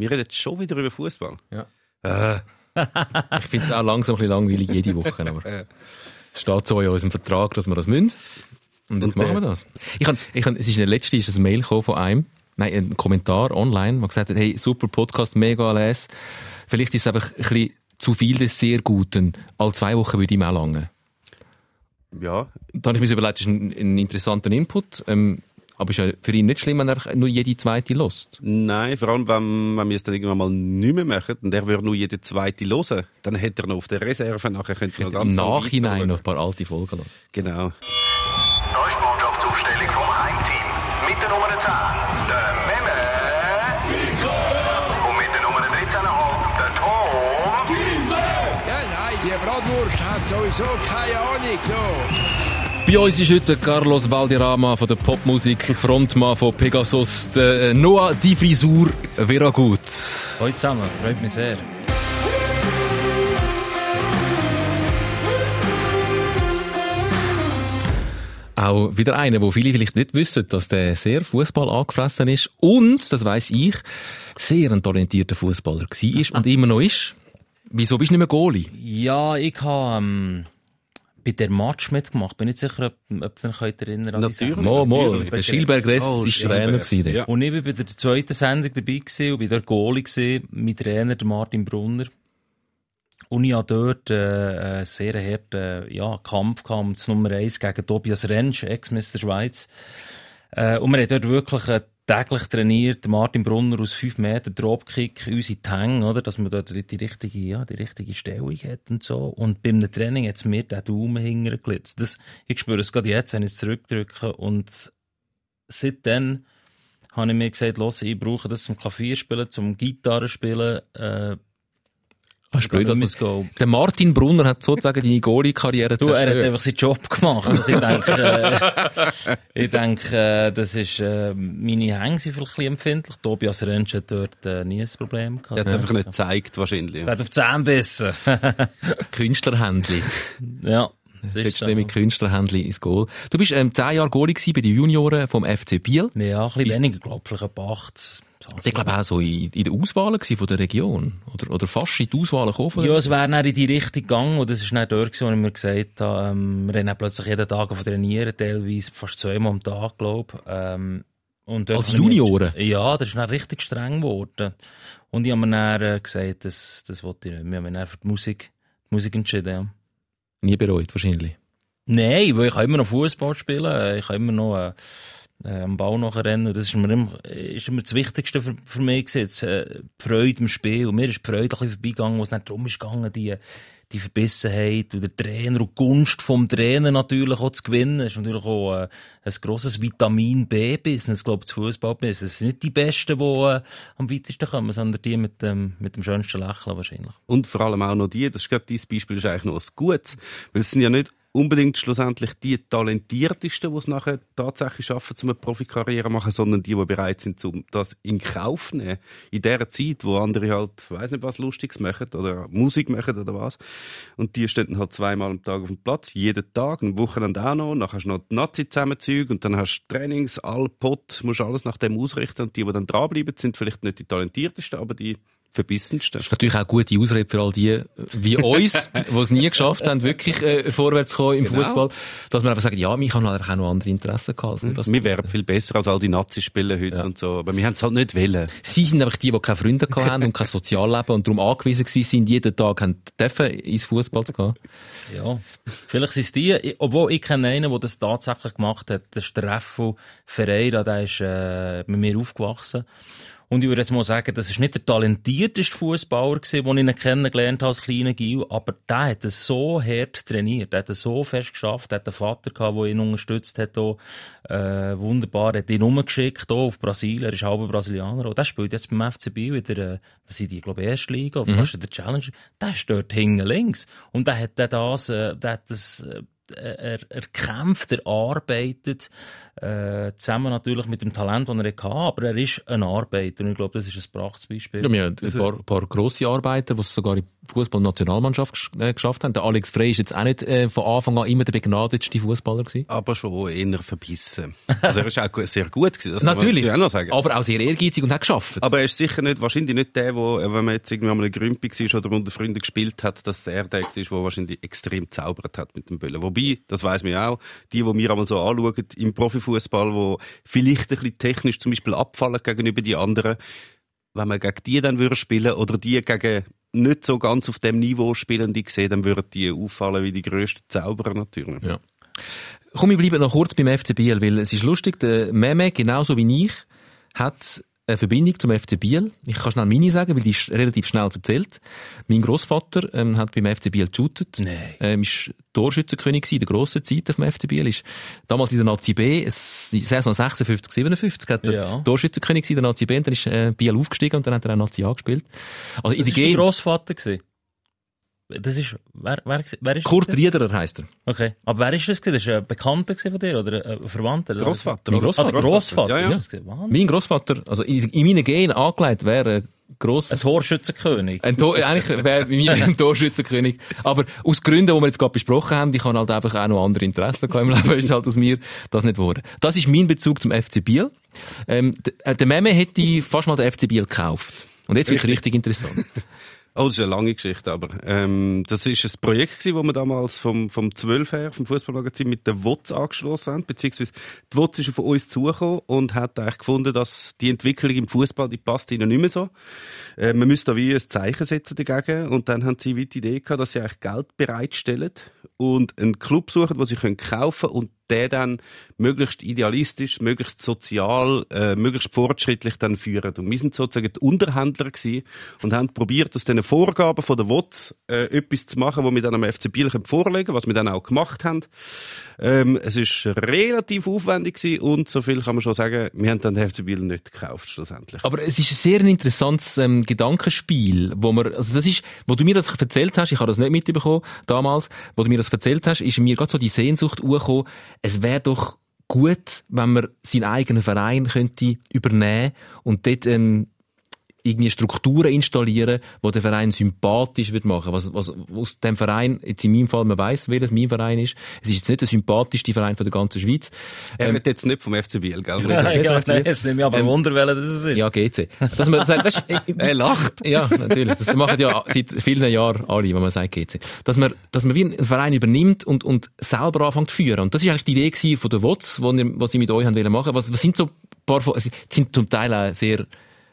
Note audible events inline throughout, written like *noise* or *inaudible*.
Wir reden schon wieder über Fußball. Ja. Äh, *laughs* Ich finde es auch langsam ein bisschen langweilig jede Woche, aber *laughs* es steht so in unserem Vertrag, dass wir das müssen. Und jetzt machen wir der- das. Ich hab, ich hab, es ist in der letzten ist ein Mail von einem, nein, ein Kommentar online, der gesagt hat, hey, super Podcast, mega les. Vielleicht ist es einfach ein bisschen zu viel des sehr Guten. Alle zwei Wochen würde ihm auch lange. ja, Da habe ich mir überlegt, das ist ein, ein interessanter Input. Ähm, aber ist ja für ihn nicht schlimm, wenn er nur jede zweite lost. nein, vor allem, wenn, wenn wir es dann irgendwann mal nicht mehr machen und er würde nur jede zweite hören, dann hätte er noch auf der Reserve, nachher könnte er noch ganz Im Nachhinein noch ein paar alte Folgen lassen. Genau. Da ist die Mannschaftsaufstellung vom Heimteam. Mit der Nummer 10, der Memme. Und mit der Nummer 13,5, der Tom. Ja, nein, die Bratwurst hat sowieso keine Ahnung. So. Bei uns ist heute Carlos Valderrama von der Popmusik, Frontmann von Pegasus, der äh, Noah die Frisur wäre gut. Hallo zusammen, freut mich sehr. Auch wieder einer, wo viele vielleicht nicht wissen, dass der sehr Fußball angefressen ist und, das weiß ich, sehr ein talentierter Fußballer war und immer noch ist. Wieso bist du nicht mehr Goalie? Ja, ich habe ähm, bei der Match mitgemacht. Bin nicht sicher, ob, ob ihr euch erinnern an die Natürlich. Mal, mal. Der Schilberg Ress Oh, ist Trainer gewesen. Ja. Und ich war bei der zweiten Sendung dabei gewesen und bei der Goalie gewesen, mein Trainer, der Martin Brunner. Und ich hatte dort äh, einen sehr harten ja, Kampf gehabt, um Nummer 1 gegen Tobias Rentsch, Ex-Mr. Schweiz. Äh, und wir haben dort wirklich äh, täglich trainiert, Martin Brunner aus 5 Meter Dropkick, uns in die Hänge, oder, dass man dort die richtige, ja, die richtige Stellung hat und so. Und beim Training hat es mir den Daumen hintergeglitzt. Das, ich spüre es gerade jetzt, wenn ich es zurückdrücke. Und seitdem habe ich mir gesagt, los, ich brauche das zum Klavierspielen, zum Gitarrespielen. Äh, Du blöd, dass man-. Der Martin Brunner hat sozusagen deine Goalie-Karriere Du, er hat zerstört. einfach seinen Job gemacht. Also ich denke, äh, ich denke, äh, das ist, äh, meine Hänge sind vielleicht ein bisschen empfindlich. Tobias Rentsch hat dort äh, nie ein Problem gehabt. Er hat es einfach nicht gezeigt, wahrscheinlich. Er hat auf die Zähne bissen. *laughs* Künstlerhändli. ja. Das Jetzt mit Künstlerhändli ins Goal. Du bist ähm, zehn Jahre Goalie gewesen bei den Junioren vom FC Biel. Ja, ein bisschen weniger, glaube ich, vielleicht etwa acht. Ich glaube auch so in, in der Auswahl von der Region. Oder, oder fast in die Auswahl gekommen. Ja, es wäre dann in die Richtung gegangen und das ist dann dort, gewesen, wo ich mir gesagt habe, ähm, wir haben plötzlich jeden Tag von trainieren, teilweise fast zweimal am Tag, glaube ich. Ähm, und dort Als ich Junioren? Ja, das ist dann richtig streng geworden. Und ich habe mir dann äh, gesagt, das, das wollte ich nicht mehr. Ich habe mich dann für die Musik, die Musik entschieden, ja. Nie bereut, wahrscheinlich. Nein, weil ich kann immer noch Fußball spielen, äh, ich kann immer noch äh, äh, am Ball nachher rennen. Das ist mir immer, ist immer das Wichtigste für, für mich gewesen, äh, die Freude im Spiel. Und mir ist die Freude ein bisschen vorbeigegangen, wo es nicht darum ist gegangen, die, die Verbissenheit und der Trainer und die Gunst vom Trainer natürlich auch zu gewinnen. Das ist natürlich auch äh, ein grosses Vitamin B-Business, glaube ich, Fußball-Business. Es sind nicht die Besten, die äh, am weitesten kommen, sondern die mit dem, mit dem schönsten Lächeln wahrscheinlich. Und vor allem auch noch die, das ist gerade dieses Beispiel, ist eigentlich noch ein Gutes. Weil sind ja nicht unbedingt schlussendlich die Talentiertesten, die es nachher tatsächlich schaffen, um eine Profikarriere zu machen, sondern die, die bereit sind, um das in Kauf zu nehmen. In der Zeit, wo andere halt, weiß nicht was Lustiges machen oder Musik machen oder was. Und die stehen halt zweimal am Tag auf dem Platz, jeden Tag, ein Wochenende auch noch. Dann hast du noch die Nazi-Zusammenzüge und dann hast du Trainings, all Pott, musst alles nach dem ausrichten. Und die, die dann dranbleiben, sind vielleicht nicht die talentiertesten, aber die verbissensten. Das ist natürlich auch eine gute Ausrede für all die, äh, wie uns, *laughs* die es nie geschafft haben, wirklich äh, vorwärts zu kommen im Genau. Fußball, dass man einfach sagt, ja, mich haben halt auch noch andere Interessen gehabt. als nur das. Wir wären viel besser als all die Nazi-Spieler heute Ja. und so. Aber wir haben es halt nicht wollen. Sie sind einfach die, die keine Freunde gehabt haben und kein *laughs* Sozialleben und darum angewiesen gewesen sind, jeden Tag haben dürfen, ins Fußball zu gehen. Ja, vielleicht sind es die, obwohl ich kenne einen, der das tatsächlich gemacht hat, das ist der Reffo Ferreira, der ist äh, mit mir aufgewachsen. Und ich würde jetzt mal sagen, das ist nicht der talentierteste Fußballer gewesen, den ich ihn kennengelernt habe als kleiner Gil, aber der hat es so hart trainiert, der hat es so fest geschafft, der hat einen Vater gehabt, der ihn unterstützt hat, auch, äh, wunderbar, hat ihn umgeschickt, auch auf Brasilien, er ist halber Brasilianer, und der spielt jetzt beim FC Biel in der, äh, was sind die, ich glaube, erste Liga, oder fast in der Challenge, der ist dort hinten links. Und der hat das, äh, der hat das, äh, er, er kämpft, er arbeitet, äh, zusammen natürlich mit dem Talent, das er hatte, aber er ist ein Arbeiter und ich glaube, das ist ein Prachtbeispiel. Ja, wir haben ein paar, paar grosse Arbeiter, die es sogar in der Fußball-Nationalmannschaft gesch- äh, geschafft haben. Der Alex Frey ist jetzt auch nicht äh, von Anfang an immer der begnadetste Fußballer gewesen. Aber schon eher verbissen. Also er ist auch sehr gut gewesen. das Natürlich. auch noch sagen. Aber auch sehr ehrgeizig und hat geschafft. Aber er ist sicher nicht, wahrscheinlich nicht der, wo, äh, wenn man jetzt irgendwie einmal eine Grümpi war oder unter Freunden gespielt hat, dass der der ist, der wahrscheinlich extrem zaubert hat mit dem Böllen. Wobei, das weiß man auch, die, die wir einmal so anschauen im Profifußball, wo vielleicht ein bisschen technisch zum Beispiel abfallen gegenüber die anderen, wenn man gegen die dann würde spielen oder die gegen nicht so ganz auf dem Niveau spielen, die sehen, dann würden die auffallen wie die grössten Zauberer natürlich. Ja. Komm, wir bleiben noch kurz beim FC Biel, weil es ist lustig, der Meme, genauso wie ich, hat eine Verbindung zum FC Biel. Ich kann schnell meine sagen, weil die ist relativ schnell erzählt. Mein Großvater ähm, hat beim FC Biel geshootet. Nein. Ähm, ist Torschützenkönig in der grossen Zeit auf dem FC Biel. Ist damals in der Nazi B, Saison 56, 57, hat er Ja. Torschützenkönig in der Nazi B und dann ist äh, Biel aufgestiegen und dann hat er auch Nazi A gespielt. Also in Das der war dein G Grossvater. gewesen? Das ist, wer, wer, wer ist Kurt das? Riederer heisst er. Okay. Aber wer ist das? gewesen? Das ist ein Bekannter von dir oder ein Verwandter? Grossvater. Mein? Grossvater. Ah, Grossvater. Ja, ja. Wahnsinn. Mein Großvater, also in, in meinen Genen angelegt, wäre ein grosses... Ein Torschützenkönig. Ein Tor, eigentlich wäre bei mir ein Torschützenkönig. Aber aus Gründen, die wir jetzt gerade besprochen haben, ich habe halt einfach auch noch andere Interessen gehabt im Leben, *laughs* ist halt aus mir das nicht geworden. Das ist mein Bezug zum FC Biel. Ähm, äh, der Meme hätte fast mal den FC Biel gekauft. Und jetzt wird es richtig interessant. *laughs* Oh, das ist eine lange Geschichte, aber ähm, das ist ein Projekt gewesen, wo wir damals vom, vom 12 her, vom Fußballmagazin mit der WOTS angeschlossen haben, beziehungsweise die WOTS ist auf uns zugekommen und hat eigentlich gefunden, dass die Entwicklung im Fußball, die passt ihnen nicht mehr so. Äh, man müsste da wie ein Zeichen setzen dagegen und dann haben sie die Idee gehabt, dass sie eigentlich Geld bereitstellen und einen Club suchen, wo sie können kaufen und der dann möglichst idealistisch, möglichst sozial, äh, möglichst fortschrittlich dann führen. Und wir sind sozusagen die Unterhändler gewesen und haben probiert, aus diesen Vorgaben von der WOTS äh, etwas zu machen, was wir dann am FC Biel vorlegen können, was wir dann auch gemacht haben. Ähm, es ist relativ aufwendig gewesen und so viel kann man schon sagen, wir haben dann den FC Biel nicht gekauft schlussendlich. Aber es ist ein sehr interessantes ähm, Gedankenspiel, wo man, also das ist, wo du mir das erzählt hast, ich habe das nicht mitbekommen damals, wo du mir das erzählt hast, ist mir gerade so die Sehnsucht hochgekommen, es wäre doch gut, wenn man seinen eigenen Verein könnte übernehmen und dort ähm, irgendwie Strukturen installieren, wo der Verein sympathisch wird machen. Was, was aus dem Verein, jetzt in meinem Fall, man weiß, welches mein Verein ist. Es ist jetzt nicht der sympathischste Verein von der ganzen Schweiz. Er Ähm, wird jetzt nicht vom FC Biel, gell? Nein, ja, nein, jetzt nehme ich aber Ähm, Wunder, welcher das ist. ja, GC. Dass man sagt, weißt, äh, Er lacht. ja, natürlich. Das machen ja seit vielen Jahren alle, wenn man sagt GC. Dass man, dass man wie einen Verein übernimmt und, und selber anfängt zu führen. Und das ist eigentlich die Idee gewesen von der WOTS, was sie mit euch haben wollen machen. Was, was sind so ein paar, von- es sind zum Teil auch sehr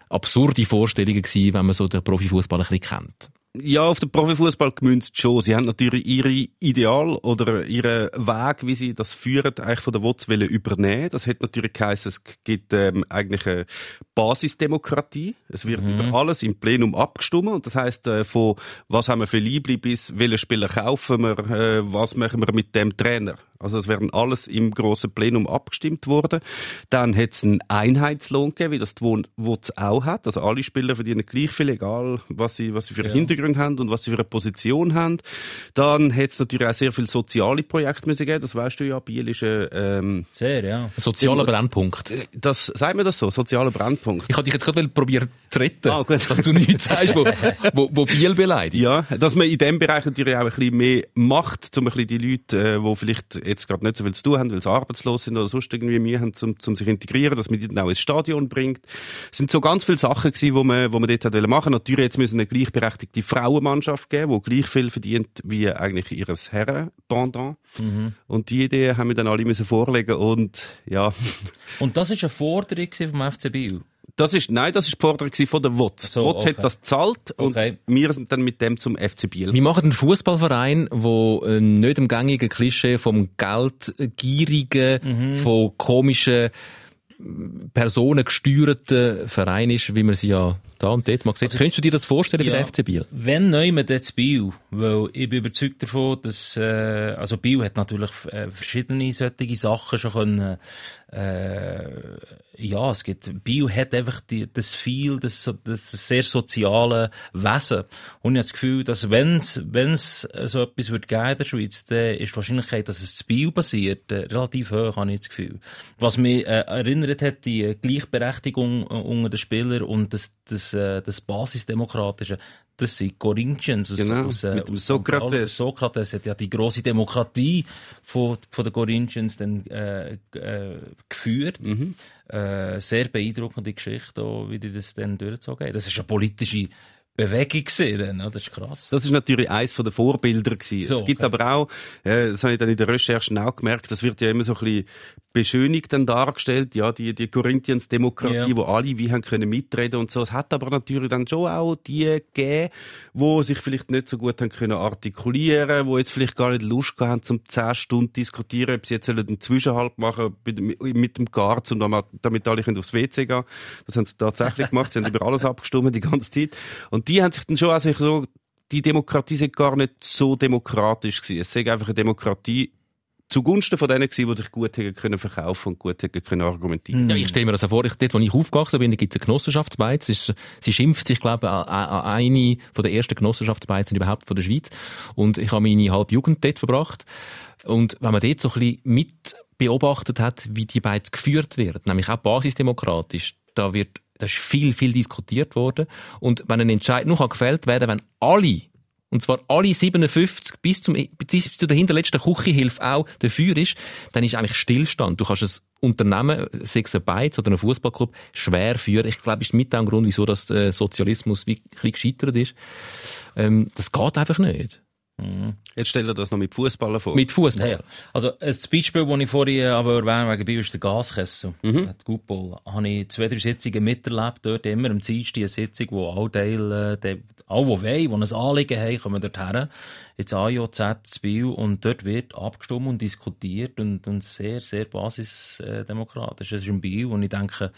absurde Vorstellungen gewesen, wenn man so den Profifußball ein bisschen kennt. Ja, auf den Profifußball gemünzt schon. Sie haben natürlich ihre Ideal oder ihren Weg, wie sie das führen, eigentlich von der WOTS übernehmen. Das hat natürlich geheißen, es gibt ähm, eigentlich eine Basisdemokratie. Es wird über alles im Plenum abgestimmt. Und das heißt äh, von was haben wir für Liebli bis welchen Spieler kaufen wir, äh, was machen wir mit dem Trainer. Also es werden alles im grossen Plenum abgestimmt worden. Dann hat es einen Einheitslohn gegeben, wie das die WOTS auch hat. Also alle Spieler verdienen gleich viel, egal was sie, was sie für einen Hintergrund haben und was sie für eine Position haben. Dann hat es natürlich auch sehr viele soziale Projekte müssen geben. Das weißt du ja, Biel ist ein, ähm, Sehr, ja. Sozialer Brennpunkt. das, sagt man das so, sozialer Brennpunkt. Ich hatte dich jetzt gerade probieren zu retten, Ah, gut. dass du nichts sagst, wo, wo, wo Biel beleidigt. Ja, dass man in dem Bereich natürlich auch ein bisschen mehr macht, um ein bisschen die Leute, äh, die vielleicht jetzt gerade nicht so viel zu tun haben, weil sie arbeitslos sind oder sonst irgendwie Mühe haben, zum, zum sich integrieren, dass man die dann auch ins Stadion bringt. Es sind so ganz viele Sachen gewesen, wo man, wo man dort hat wollen machen. Natürlich jetzt müssen eine gleichberechtigte Frauenmannschaft geben, die gleich viel verdient wie eigentlich ihres Herren-Pendant. Und die Idee haben wir dann alle müssen vorlegen und ja, Und das war eine Forderung vom FC Biel. Das ist, nein, das ist die Forderung von der WOTS. So, die WOTS okay. hat das gezahlt und Okay. wir sind dann mit dem zum FC Biel. Wir machen einen Fußballverein, wo äh, nicht im gängigen Klischee vom geldgierigen, von komischen mm, Personen gesteuerten Verein ist, wie man sie ja da und dort mal sieht. Könntest du dir das vorstellen für Ja. den FC Biel? Wenn neu man jetzt Biel, weil ich bin überzeugt davon, dass, äh, also Biel hat natürlich äh, verschiedene solche Sachen schon können, äh, ja, es gibt, Bio hat einfach die, das viel, das, das sehr soziale Wesen. Und ich habe das Gefühl, dass wenn's, wenn's so etwas wird geben in der Schweiz, dann ist die Wahrscheinlichkeit, dass es zu Bio basiert, äh, relativ hoch, habe ich das Gefühl. Was mich äh, erinnert hat, die äh, Gleichberechtigung äh, unter den Spielern und das, das, äh, das Basisdemokratische, das sind Corinthians aus, Genau, aus, äh, aus. Sokrates. Sokrates hat ja die große Demokratie von, von den Corinthians dann äh, äh, geführt. Mhm. Äh, sehr beeindruckende Geschichte, auch, wie die das dann durchgezogen haben. Das ist eine politische Bewegung gewesen, dann, das ist krass. Das ist natürlich eins von den Vorbilder gewesen. So, es gibt okay. aber auch, äh, das habe ich dann in der Recherche auch gemerkt, das wird ja immer so ein bisschen beschönigt dann dargestellt, ja, die, die Corinthians-Demokratie, Ja. wo alle wie haben können mitreden und so. Es hat aber natürlich dann schon auch die gegeben, wo sich vielleicht nicht so gut haben können artikulieren, wo jetzt vielleicht gar nicht Lust gehabt haben, zum 10 Stunden diskutieren, ob sie jetzt einen Zwischenhalt machen mit dem Garz und damit, damit alle können aufs WC gehen. Das haben sie tatsächlich gemacht. Sie haben über alles abgestimmt die ganze Zeit. Und die haben sich dann schon also so die Demokratie sei gar nicht so demokratisch gewesen. Es sei einfach eine Demokratie zugunsten von denen gewesen, die sich gut hätten können verkaufen und gut hätten können argumentieren. Ja, ich stelle mir das vor, ich, dort, wo ich aufgewachsen bin, gibt es eine Genossenschaftsbeiz. Ist, sie schimpft sich, glaube ich, an, eine von der ersten Genossenschaftsbeizen überhaupt von der Schweiz. Und ich habe meine halbe Jugend dort verbracht. Und wenn man dort so ein bisschen mit beobachtet hat, wie die Beiz geführt wird, nämlich auch basisdemokratisch, da wird, da ist viel, viel diskutiert worden. Und wenn ein Entscheid kann gefällt werden, wenn alle und zwar alle 57 bis, zum, bis zu der hinterletzten Küchenhilfe auch dafür ist, dann ist eigentlich Stillstand. Du kannst ein Unternehmen, sei es ein oder ein Fußballclub, schwer führen. Ich glaube, das ist mit ein Grund, wieso das der Sozialismus wie ein bisschen gescheitert ist. Ähm, das geht einfach nicht. Jetzt stell dir das noch mit Fußballen vor. Mit Fußball. Ja, also ein Beispiel, das ich vorhin aber erwähnen wegen Bio, ist der Gaskessel. Mhm. Die Gutball. Habe ich zwei, drei Sitzungen miterlebt. Dort immer am Dienstag eine Sitzung, wo alle Teile, äh, die- alle, die wollen, die ein Anliegen haben, kommen dort her. Ins AJZ Bio. Und dort wird abgestimmt und diskutiert und, und sehr, sehr basisdemokratisch. Das ist ein Bio, und ich denke,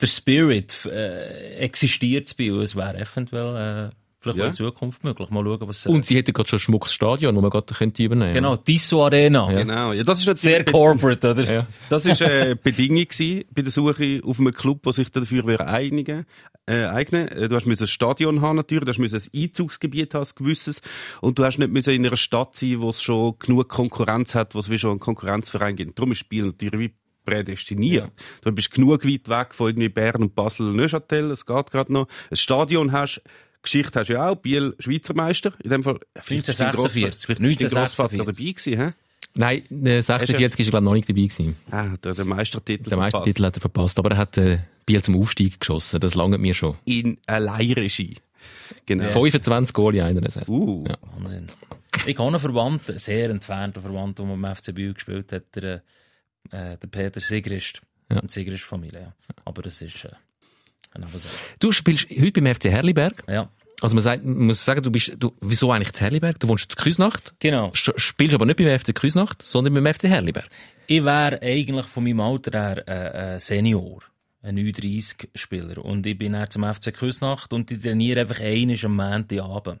der Spirit äh, existiert Bio. Es wäre eventuell äh, vielleicht Ja. in Zukunft möglich. Mal schauen, was... äh, Und sie hätten gerade schon ein schmuckes Stadion, das man gerade könnte übernehmen Genau, Disso Arena. Genau. Ja, das ist natürlich Sehr corporate, oder? Ja. *laughs* Das ist eine Bedingung gewesen bei der Suche auf einem Club, der sich dafür einigen, äh, eignen. Äh, Du hast ein Stadion haben natürlich, du hast ein Einzugsgebiet haben, ein gewisses, und du hast nicht müssen in einer Stadt sein, wo es schon genug Konkurrenz hat, wo es wie schon einen Konkurrenzverein gibt. Darum ist Spiel natürlich wie prädestiniert. Du bist genug weit weg von irgendwie Bern und Basel, Neuchâtel, es geht gerade noch. Ein Stadion hast, Geschichte hast du ja auch, Biel Schweizer Meister, in dem Fall. vielleicht ist dein 1946. Grossvater- vielleicht ist dein Grossvater 1946. dabei gewesen, hä? Nein, äh, 46 ist er, glaube ich, noch nicht dabei gewesen. Ah, der, der Meistertitel. Der verpasst. Meistertitel hat er verpasst, aber er hat äh, Biel zum Aufstieg geschossen. Das langt mir schon. in Alleinregie. Genau. 25 Goal in einer Saison. Uh, Ja. Wahnsinn. Ich habe einen Verwandten, einen sehr entfernten Verwandten, der beim FC Bühl gespielt hat, der, äh, der Peter Sigrist. Ja. Und Sigrist Familie, ja. Aber das ist äh, eine. Du spielst heute beim FC Herliberg. Ja. Also man, sagt, man muss sagen, du bist, du, wieso eigentlich zu Herliberg? Du wohnst zu Küsnacht, Genau. spielst aber nicht beim FC Küsnacht, sondern beim FC Herliberg. Ich wäre eigentlich von meinem Alter her äh, äh, Senior. Ein 39-Spieler. Und ich bin dann zum FC Küsnacht und ich trainiere einfach einmal am Montagabend.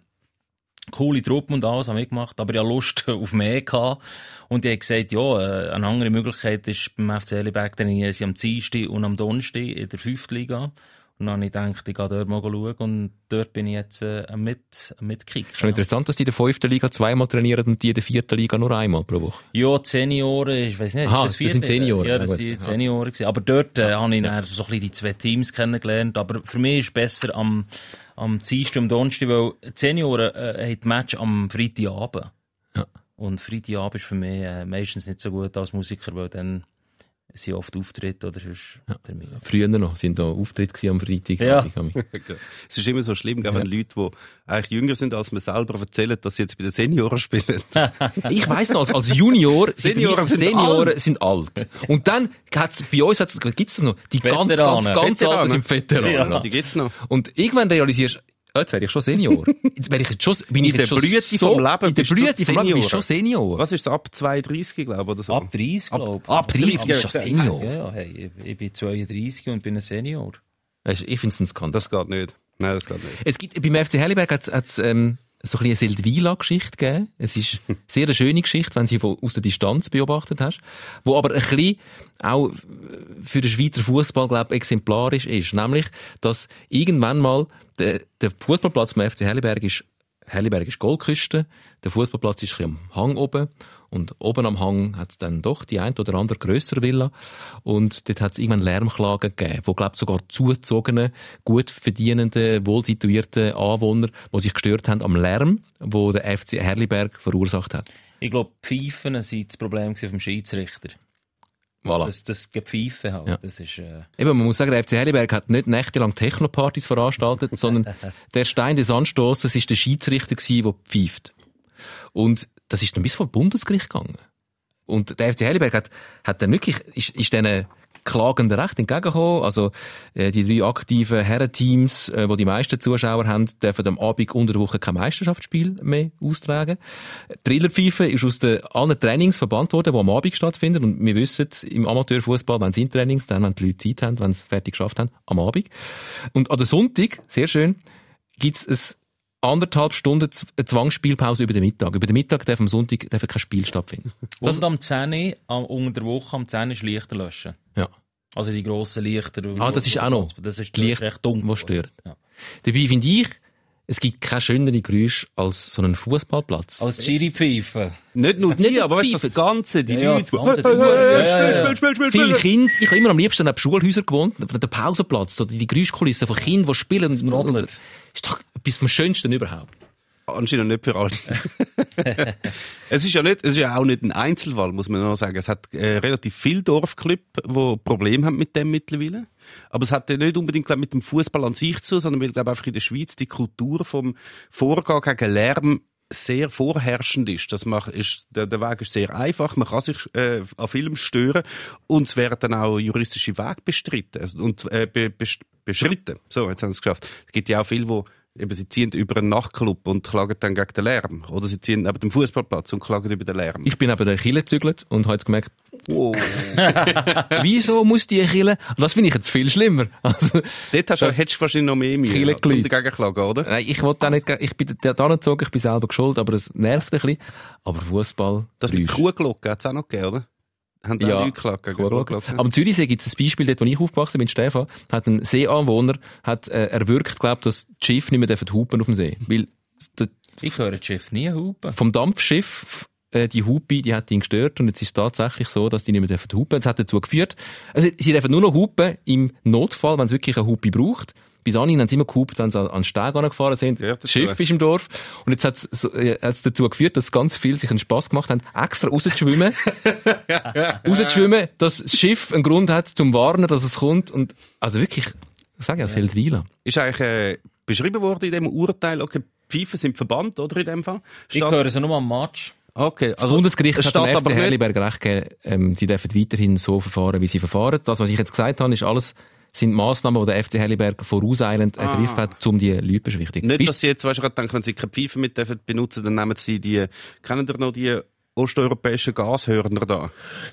Coole Truppe und alles habe ich gemacht, aber ich hatte Lust *laughs* auf mehr gehabt. Und ich habe gesagt, ja, äh, eine andere Möglichkeit ist beim FC Elliberg trainieren sie am Dienstag und am Donnerstag in der 5. Liga. Und dann habe ich gedacht, ich gehe dort mal schauen und dort bin ich jetzt äh, mit, am mitkicken. Schon interessant, dass die in der fünften Liga zweimal trainieren und die in der vierten Liga nur einmal pro Woche. Ja, Senioren, ich weiß nicht. Aha, das vierte? sind Senioren. Ja, das Ja, sind Senioren. Aber dort äh, habe ich dann so ein bisschen die zwei Teams kennengelernt. Aber für mich ist es besser am, am Dienstag und Donnerstag, weil die Senioren äh, haben das Match am Freitagabend. Ja. Und Freitagabend ist für mich äh, meistens nicht so gut als Musiker, weil dann sind oft Auftritte oder sonst Termine. Früher noch, sind da Auftritte am Freitag. Ja. *laughs* es ist immer so schlimm, gell, wenn Leute, die eigentlich jünger sind als man selber, erzählen, dass sie jetzt bei den Senioren spielen. *laughs* Ich weiss noch, als, als Junior, Senioren sind, sind Senioren alt. sind alt. Und dann hat's, bei uns gibt's das noch, die ganz, ganz, Veteranen. ganz Veteranen. Alten sind Veteranen. Ja. Die gibt's noch. Und irgendwann realisierst du, jetzt werde ich schon Senior. Jetzt werde ich jetzt schon, bin ich In der jetzt schon Blüte so, vom Leben in der Blüte vom Leben du Senior. schon Senior. Was ist es, ab 32, glaube ich, oder so? Ab 30, glaube ich. ab 30 bist schon Senior. Ja, ja, hey, ich, ich bin 32 und bin ein Senior. Ich finde es ein Skandal. Das geht nicht. Nein, das geht nicht. Es gibt, beim FC Helliberg hat's, hat's, ähm, so ein bisschen eine Seldwyla-Geschichte gegeben. Es ist *laughs* eine sehr schöne Geschichte, wenn sie von, aus der Distanz beobachtet hast, wo aber ein bisschen auch für den Schweizer Fußball glaube exemplarisch ist. Nämlich, dass irgendwann mal der, der Fußballplatz vom FC Helliberg ist Helliberg ist Goldküste, der Fußballplatz ist ein bisschen am Hang oben und oben am Hang hat es dann doch die ein oder andere grössere Villa und dort hat es irgendwann Lärmklagen gegeben, wo glaube sogar zugezogene, gut verdienende, wohlsituierte Anwohner, die sich gestört haben am Lärm, wo der FC Herliberg verursacht hat. Ich glaube, Pfeifen waren das Problem vom Schiedsrichter. Voilà. Das, das Gepfeife halt. Ja. Das ist, äh, Eben, man muss sagen, der FC Helliberg hat nicht nächtelang Technopartys veranstaltet, sondern *laughs* der Stein des Anstoßes ist der Schiedsrichter gewesen, der pfeift. Und das ist dann bis vor Bundesgericht gegangen. Und der FC Helliberg hat, hat dann wirklich, ist, ist diesen klagenden Recht entgegengekommen. Also, äh, die drei aktiven Herrenteams, äh, wo die meisten Zuschauer haben, dürfen am Abend unter der Woche kein Meisterschaftsspiel mehr austragen. Trillerpfeife ist aus den allen Trainings verbannt worden, die am Abend stattfinden. Und wir wissen, im Amateurfußball, wenn sie Trainings, dann, wenn die Leute Zeit haben, wenn sie es fertig geschafft haben, am Abend. Und an der Sonntag, sehr schön, gibt's es anderthalb Stunden eine Zwangsspielpause über den Mittag. Über den Mittag darf am Sonntag darf kein Spiel stattfinden. und am 10 am, unter der Woche am 10 ist Lichter löschen. Ja. Also die grossen Lichter. Ah, das ist auch noch. Das ist Licht, recht dunkel. was stört. Ja. Dabei finde ich, es gibt keine schönere Geräusche als so einen Fußballplatz. Als Chiri-Pfeife. Nicht nur die, aber weißt das Ganze, die Ja, ja, Leute. das Ja, ja, ja. Spiel, spiel, spiel, spiel, Viele spiel. Kinder, ich habe immer am liebsten neben Schulhäusern gewohnt, auf dem Pausenplatz, oder die Geräuschkulisse von Kindern, die spielen. Und, und, Brodelt. ist doch etwas vom Schönsten überhaupt. Anscheinend nicht für alle. *laughs* es ist ja nicht, es ist ja auch nicht ein Einzelfall, muss man noch sagen. Es hat äh, relativ viele Dorfclubs, die Probleme haben mit dem mittlerweile. Aber es hat nicht unbedingt glaub, mit dem Fußball an sich zu, sondern weil, glaube einfach in der Schweiz die Kultur vom Vorgehen gegen Lärm sehr vorherrschend ist. Das macht, ist der, der Weg ist sehr einfach. Man kann sich äh, an Film stören und es werden dann auch juristische Wege bestritten und äh, be, best- beschritten. So, jetzt haben sie es geschafft. Es gibt ja auch viele, wo Eben, sie ziehen über einen Nachtclub und klagen dann gegen den Lärm. Oder sie ziehen neben dem Fußballplatz und klagen über den Lärm. Ich bin eben der Kille gezügelt und habe jetzt gemerkt, Wow. *laughs* wieso muss die Kille? Und das finde ich jetzt viel schlimmer. *laughs* Also, Dort hast du, hättest du wahrscheinlich noch mehr Mühe, Viele um dagegen klagen, oder? nein, ich wollte auch nicht, ich bin da da gezogen, ich bin selber geschuld, aber es nervt ein bisschen. Aber Fußball, Das mit. Kuhglocken hat es auch noch gegeben, oder? Haben Ja, Leute geklagt gegen? Aber im Zürichsee gibt es ein Beispiel, dort, wo ich aufgewachsen bin, Stefan, hat ein Seeanwohner, hat, äh, erwirkt, glaubt, dass die Schiffe nicht mehr hupen auf dem See. Weil, Ich höre das Schiff nie hupen. vom Dampfschiff, äh, die Hupe, die hat ihn gestört und jetzt ist es tatsächlich so, dass die nicht mehr dürfen hupen. Das hat dazu geführt, also sie dürfen nur noch hupen im Notfall, wenn es wirklich eine Hupe braucht. Bis anhin haben sie immer gehupt, wenn sie an den Steg gefahren sind. Ja, das das Schiff ist im Dorf. Und jetzt hat es so, äh, dazu geführt, dass ganz viele sich einen Spass gemacht haben, extra rauszuschwimmen. *laughs* rauszuschwimmen, dass das Schiff einen Grund hat zum Warnen, dass es kommt. Und, also wirklich, ich sage ja, Seldwyla. Ist eigentlich äh, beschrieben worden in dem Urteil, okay, Pfeifen sind verbannt, oder in dem Fall? Ich Steht- höre sie nur am Match. Okay, Das Bundesgericht es hat dem FC Herliberg recht gegeben, ähm, die dürfen weiterhin so verfahren, wie sie verfahren. Das, was ich jetzt gesagt habe, ist alles, sind Massnahmen, die der FC Herliberg vorauseilend ergriffen hat, um die Leute zu beschwichtigen. nicht, Bist- dass sie jetzt, weißt du, gerade denken, wenn sie keine Pfeifen mit dürfen benutzen, dann nehmen sie die, kennen ihr noch die osteuropäischen Gashörner da? *laughs*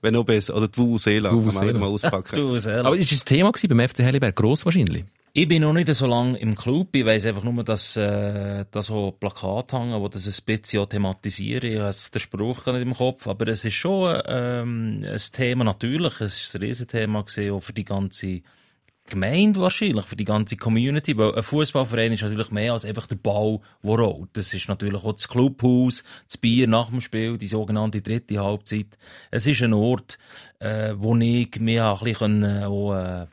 Wenn noch besser. Oder die Vuvuzela, kann man mal auspacken. Aber ist ein Thema gewesen beim FC Herliberg? Gross wahrscheinlich. Ich bin noch nicht so lange im Club. Ich weiss einfach nur, dass äh, da so Plakate hängen, wo das ein bisschen thematisieren. Ich habe den Spruch gar nicht im Kopf. Aber es ist schon ähm, ein Thema natürlich. Es ist ein Riesenthema gewesen, auch für die ganze Gemeinde wahrscheinlich, für die ganze Community. Weil ein Fußballverein ist natürlich mehr als einfach der Ball, der rollt. Das ist natürlich auch das Clubhaus, das Bier nach dem Spiel, die sogenannte dritte Halbzeit. Es ist ein Ort, äh, wo ich mich auch ein bisschen äh, auch, äh,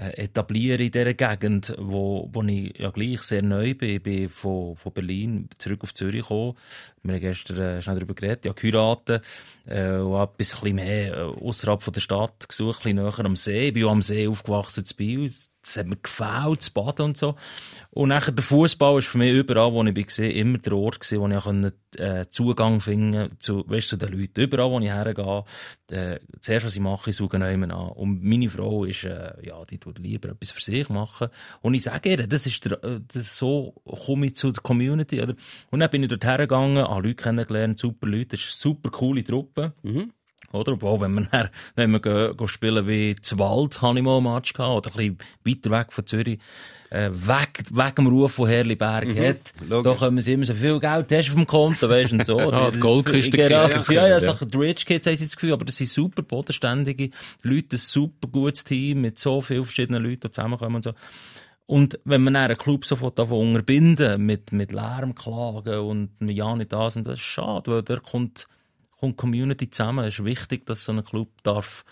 etablieren in dieser Gegend, wo, wo ich ja gleich sehr neu bin. Ich bin von, von Berlin zurück auf Zürich gekommen. Wir haben gestern äh, schnell darüber geredet, ja, geheiratet, äh, und etwas mehr äh, außerhalb der Stadt gesucht, ein bisschen näher am See. Ich bin auch am See aufgewachsen, zu Biel. Das hat mir gefällt, das Baden und so. Und nachher der Fußball ist für mich überall, wo ich gesehen, immer der Ort wo ich äh, Zugang finden zu, weißt, zu den Leuten. Überall, wo ich hergehe, äh, zuerst, was ich mache, ich suche an. Und meine Frau ist, äh, ja, die tut lieber etwas für sich machen. Und ich sage ihr, das ist der, äh, das, so komme ich zu der Community, oder? Und dann bin ich dort hergegangen, habe Leute kennengelernt, super Leute, das ist eine super coole Truppe. Oder? Obwohl, wenn wir, dann, wenn wir gehen, gehen spielen wie Zwald, habe ich mal Match gehabt, oder ein bisschen weiter weg von Zürich, äh, weg, weg dem Ruf, von Herliberg hat, da logisch. können sie immer so viel Geld hast auf dem Konto, weißt du, und so. *laughs* Ah, die Goldkiste Genau, ja, ja, Ja. ja, die Rich Kids haben sie das Gefühl, aber das sind super bodenständige Leute, ein super gutes Team mit so vielen verschiedenen Leuten, die zusammenkommen und so. Und wenn man einen Club sofort davon unterbinden mit, mit Lärmklagen und ja nicht das und das ist schade, weil da kommt, kommt Community zusammen. Es ist wichtig, dass so ein Club darf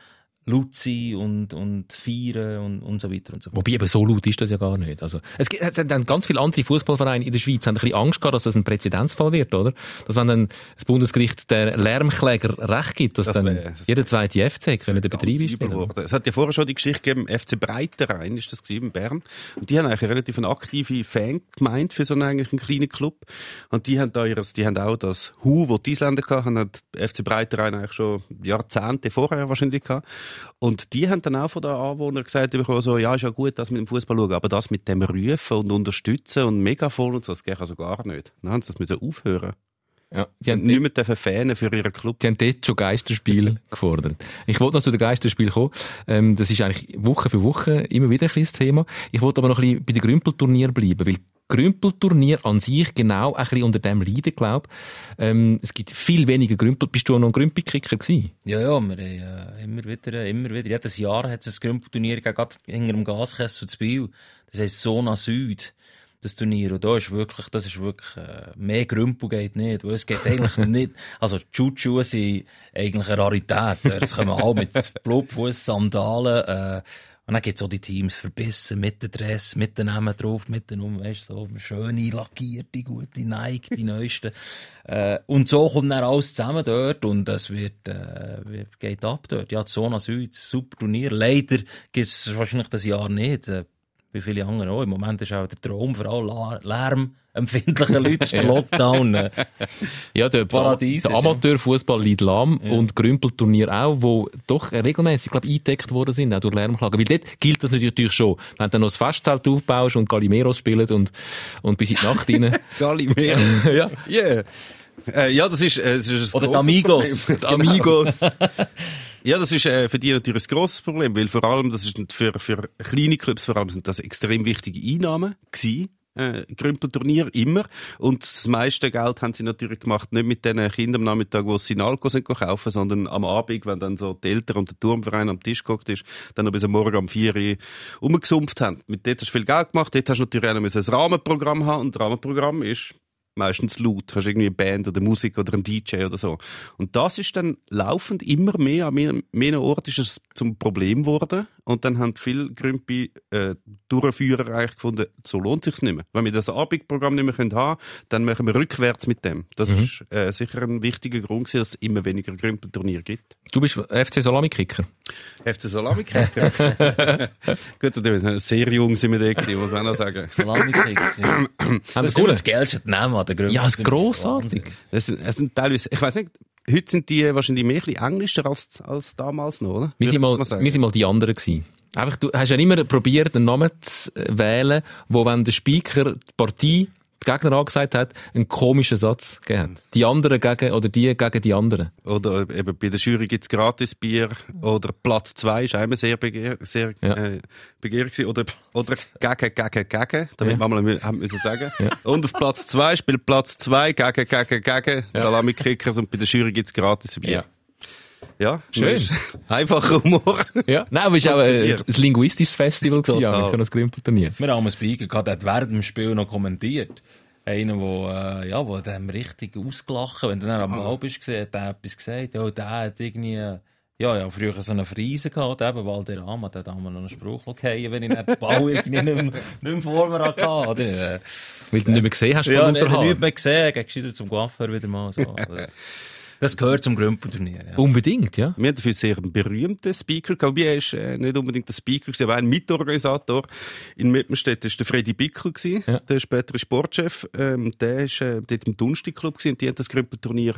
laut sein und, und feiern und, und so weiter und so fort. Wobei eben so laut ist das ja gar nicht. Also, es gibt es dann ganz viele andere Fußballvereine in der Schweiz haben ein bisschen Angst gehabt, dass das ein Präzedenzfall wird, oder? Dass wenn dann das Bundesgericht der Lärmkläger Recht gibt, dass Das dann wär- das jeder zweite FC können den Betrieb einstellen. geworden. Es hat ja vorher schon die Geschichte gegeben, FC Breiterein ist das gewesen, in Bern. Und die haben eigentlich eine relativ eine aktive Fan gemeint für so einen, eigentlich einen kleinen Club. Und die haben da ihres, die haben auch das Hu, wo die Isländer hatten, hat FC Breiterein eigentlich schon Jahrzehnte vorher wahrscheinlich gehabt. Und die haben dann auch von den Anwohnern gesagt, bekommen, so, ja, ist ja gut, dass mit dem Fußball schauen, aber das mit dem Rufen und Unterstützen und Megafon und so, das geht also gar nicht. Dann haben sie das müssen aufhören. Ja, die haben nicht mehr dürfen für ihren Club. Sie haben dort schon Geisterspiel *laughs* gefordert. Ich wollte noch zu den Geisterspiel kommen. Ähm, das ist eigentlich Woche für Woche immer wieder ein kleines Thema. Ich wollte aber noch ein bisschen bei den Grümpelturnier bleiben, weil Grümpelturnier an sich genau ein bisschen unter dem leiden, glaube ähm, Es gibt viel weniger Grümpel. Bist du auch noch ein Grümpelkicker gewesen? Ja, ja, wir haben äh, immer wieder, äh, immer wieder, jedes Jahr hat es ein Grümpelturnier gegeben, gerade hinter dem Gaskessel zu Biel. Das heisst Zona Süd, das Turnier. Und da ist wirklich, das ist wirklich, äh, mehr Grümpel geht nicht, weil es geht eigentlich *laughs* nicht, also Schutzschuhe sind eigentlich eine Rarität. Das kommen alle mit Blutfuß, Sandalen, äh, und dann gibt's auch die Teams verbissen, mit dem Dress, mit den Namen drauf, mit den um, weißt, so schöne, lackierte, gute Nike, die neuesten. *laughs* Äh, und so kommt dann alles zusammen dort und es wird, äh, geht ab dort. Ja, Zona Süd, super Turnier. Leider gibt's wahrscheinlich das Jahr nicht. Äh, wie viele andere auch. Im Moment ist auch der Traum für alle La- lärmempfindlichen Leute ist der *laughs* Lockdown. Äh, Ja, der, Paradies der ist, ja. Amateurfußball liegt lahm und Grümpelturnier auch, wo doch regelmäßig, glaube eingedeckt worden sind, auch durch Lärmklagen. Weil dort gilt das natürlich schon. Wenn du dann noch das Festzelt aufbaust und Galimeros spielt und, und bis in die Nacht rein. *laughs* Gallimero. *laughs* ja. Yeah. Äh, ja, das ist, äh, das ist ein Oder Amigos. Problem. Die Amigos. Ja, das ist äh, für die natürlich ein grosses Problem, weil vor allem, das ist für, für kleine Clubs vor allem, sind das extrem wichtige Einnahmen gewesen. Äh, Grümpelturnier immer. Und das meiste Geld haben sie natürlich gemacht, nicht mit den Kindern am Nachmittag, wo sie Alkohol sind kaufen, sondern am Abend, wenn dann so die Eltern und der Turmverein am Tisch gehockt ist, dann noch bis am Morgen um 4 Uhr umgesumpft haben. Mit dort hast du viel Geld gemacht, dort hast du natürlich auch ein Rahmenprogramm haben und das Rahmenprogramm ist meistens laut. Hast irgendwie eine Band oder Musik oder einen DJ oder so. Und das ist dann laufend immer mehr, an mehr, mehr Orten ist es zum Problem geworden. Und dann haben viele Grümpi äh, Durchführer eigentlich gefunden, so lohnt sich's nicht mehr. Wenn wir das Abendprogramm nicht mehr können haben, dann machen wir rückwärts mit dem. Das ist äh, sicher ein wichtiger Grund, gewesen, dass es immer weniger Grümpelturniere gibt. Du bist FC Salami-Kicker. FC Salami-Kicker. *laughs* Gut, natürlich, sehr jung sind wir da gewesen, muss man auch noch sagen. Salami-Kick. Ja. *clears throat* Haben Das wir ist das geilste Namen an der Grümpel. Ja, es ist grossartig. Es, sind- es sind teilweise, ich weiß nicht, heute sind die wahrscheinlich mehr ein bisschen englischer als, als damals noch, oder? Wir sind, mal, wir sind mal die anderen gewesen. Einfach, du hast ja immer probiert, einen Namen zu wählen, wo, wenn der Speaker die Partie, die Gegner angesagt hat, einen komischen Satz gegeben hat. Die anderen gegen, oder die gegen die anderen. Oder eben bei der Jury gibt's gratis Bier. Oder Platz zwei ist einmal sehr, begehr, sehr Ja. äh, begehrt. Oder, oder gegen, gegen, gegen, damit Ja. wir mal haben müssen sagen. Ja. Und auf Platz zwei spielt Platz zwei gegen, gegen, gegen Salami-Kickers und bei der Jury gibt's gratis Bier. Ja, Schön. ist *laughs* Einfacher Humor. Ja. Nein, aber es war auch ein, Bier. ein linguistisches Festival gewesen, Total. ja, für das Grimpelturnier. Wir haben einen Speaker gehabt, der hat während dem Spiel noch kommentiert. Einer, der, äh, ja, wo dem richtig ausgelacht wenn du dann am Ball bist, hat der etwas gesagt. Ja, der hat irgendwie, äh, ja, ja, früher so eine Friese gehabt, eben, weil der hat einmal noch einen Spruch gefallen, wenn ich nicht den Ball *laughs* irgendwie nicht mehr, nicht mehr vor mir hatte, oder? Äh, Weil du nicht mehr gesehen hast von Ja, ja, nicht, mehr gesehen, gehst wieder zum Coiffeur wieder mal, so. *laughs* Das, gehört zum Grümpelturnier, ja. Unbedingt, ja. Wir haben dafür sehr berühmten Speaker gehabt. Wir ist äh, nicht unbedingt der Speaker, gewesen, aber ein Mitorganisator. In Mippenstedt war der Freddy Bickel, gewesen, Ja. der spätere Sportchef. Ähm, der ist äh, dort im Dunstig-Club gewesen und die haben das Grümpelturnier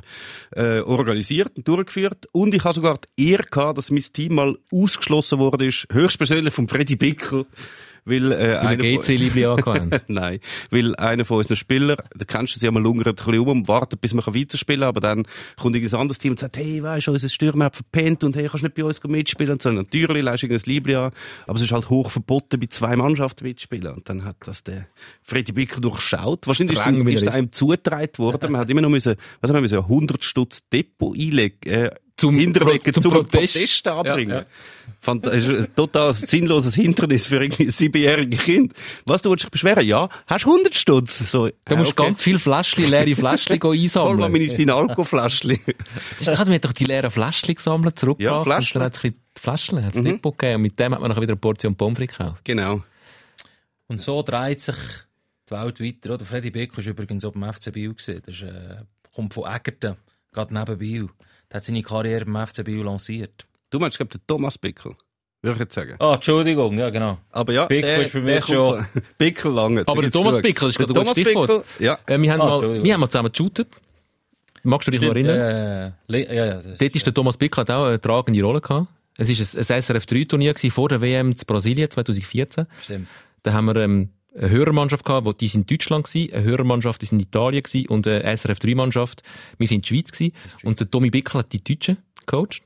äh, organisiert und durchgeführt. Und ich habe sogar die Ehre gehabt, dass mein Team mal ausgeschlossen wurde, ist, höchstpersönlich vom Freddy Bickel, weil, äh, Weil einer der GC-Liebli angehauen. *laughs* Nein, weil einer von unseren Spielern, da kennst du sie einmal lungert ein bisschen um und wartet, bis man weiterspielen kann, aber dann kommt irgendein anderes Team und sagt, hey, weisst du, unser Stürmer hat verpennt und hey, kannst nicht bei uns mitspielen? Und so, natürlich leist du ein Liebli an, aber es ist halt hoch verboten, bei zwei Mannschaften mitspielen. Und dann hat das der Freddy Bicker durchschaut. Wahrscheinlich wie ist er es einem zugetragen worden. Man hat immer noch müssen, was haben wir müssen, 100 Stutz Depot einlegen, äh, Zum hinterlegen, Pro- zum zum, Protest. Protest anbringen. Ja, ja. Fand, das ist ein total sinnloses Hindernis für irgendwie ein siebenjähriges Kind. Was, du willst dich beschweren? Ja, hast 100 Stutz. So, Da äh, musst okay. ganz viele Fläschchen, leere Fläschchen *laughs* gehen Hol mal einsammeln. meine ist doch, man hat doch die leeren Fläschchen gesammelt, zurückgebracht. Ja, Fläschchen. Und dann hat es ein bisschen die Fläschchen, hat es nicht gegeben. Und mit dem hat man nachher wieder eine Portion Pommes frites gekauft. genau. Und so dreht sich die Welt weiter. Oder? Freddy Beck war übrigens auf dem FC Biel. Gewesen. Das ist, äh, kommt von Egerton, gerade neben Biel. Der hat seine Karriere beim FC Biel lanciert. Du meinst, ich glaube, der Thomas Bickel. Würde ich jetzt sagen. Ah, Entschuldigung, ja genau. Aber ja, Bickel der, ist bei mir der schon- *laughs* Bickel lange. Aber der Thomas Bickel, das ist gerade ein gutes Stichwort. Ja. Äh, wir, haben Ah, mal, wir haben mal zusammen geshootet. Magst du dich noch Stimmt, erinnern? äh, ja, ja, das- Dort ist der Thomas Bickel hat auch eine tragende Rolle gehabt. Es war ein, ein SRF-3-Turnier vor der WM zu Brasilien 2014. stimmt. Da haben wir ähm, eine Hörermannschaft gehabt, wo- die sind in Deutschland gewesen, eine Hörermannschaft ist in Italien gewesen und eine SRF-3-Mannschaft, wir sind in der Schweiz gewesen. Und der Tommy Bickel hat die Deutschen gecoacht.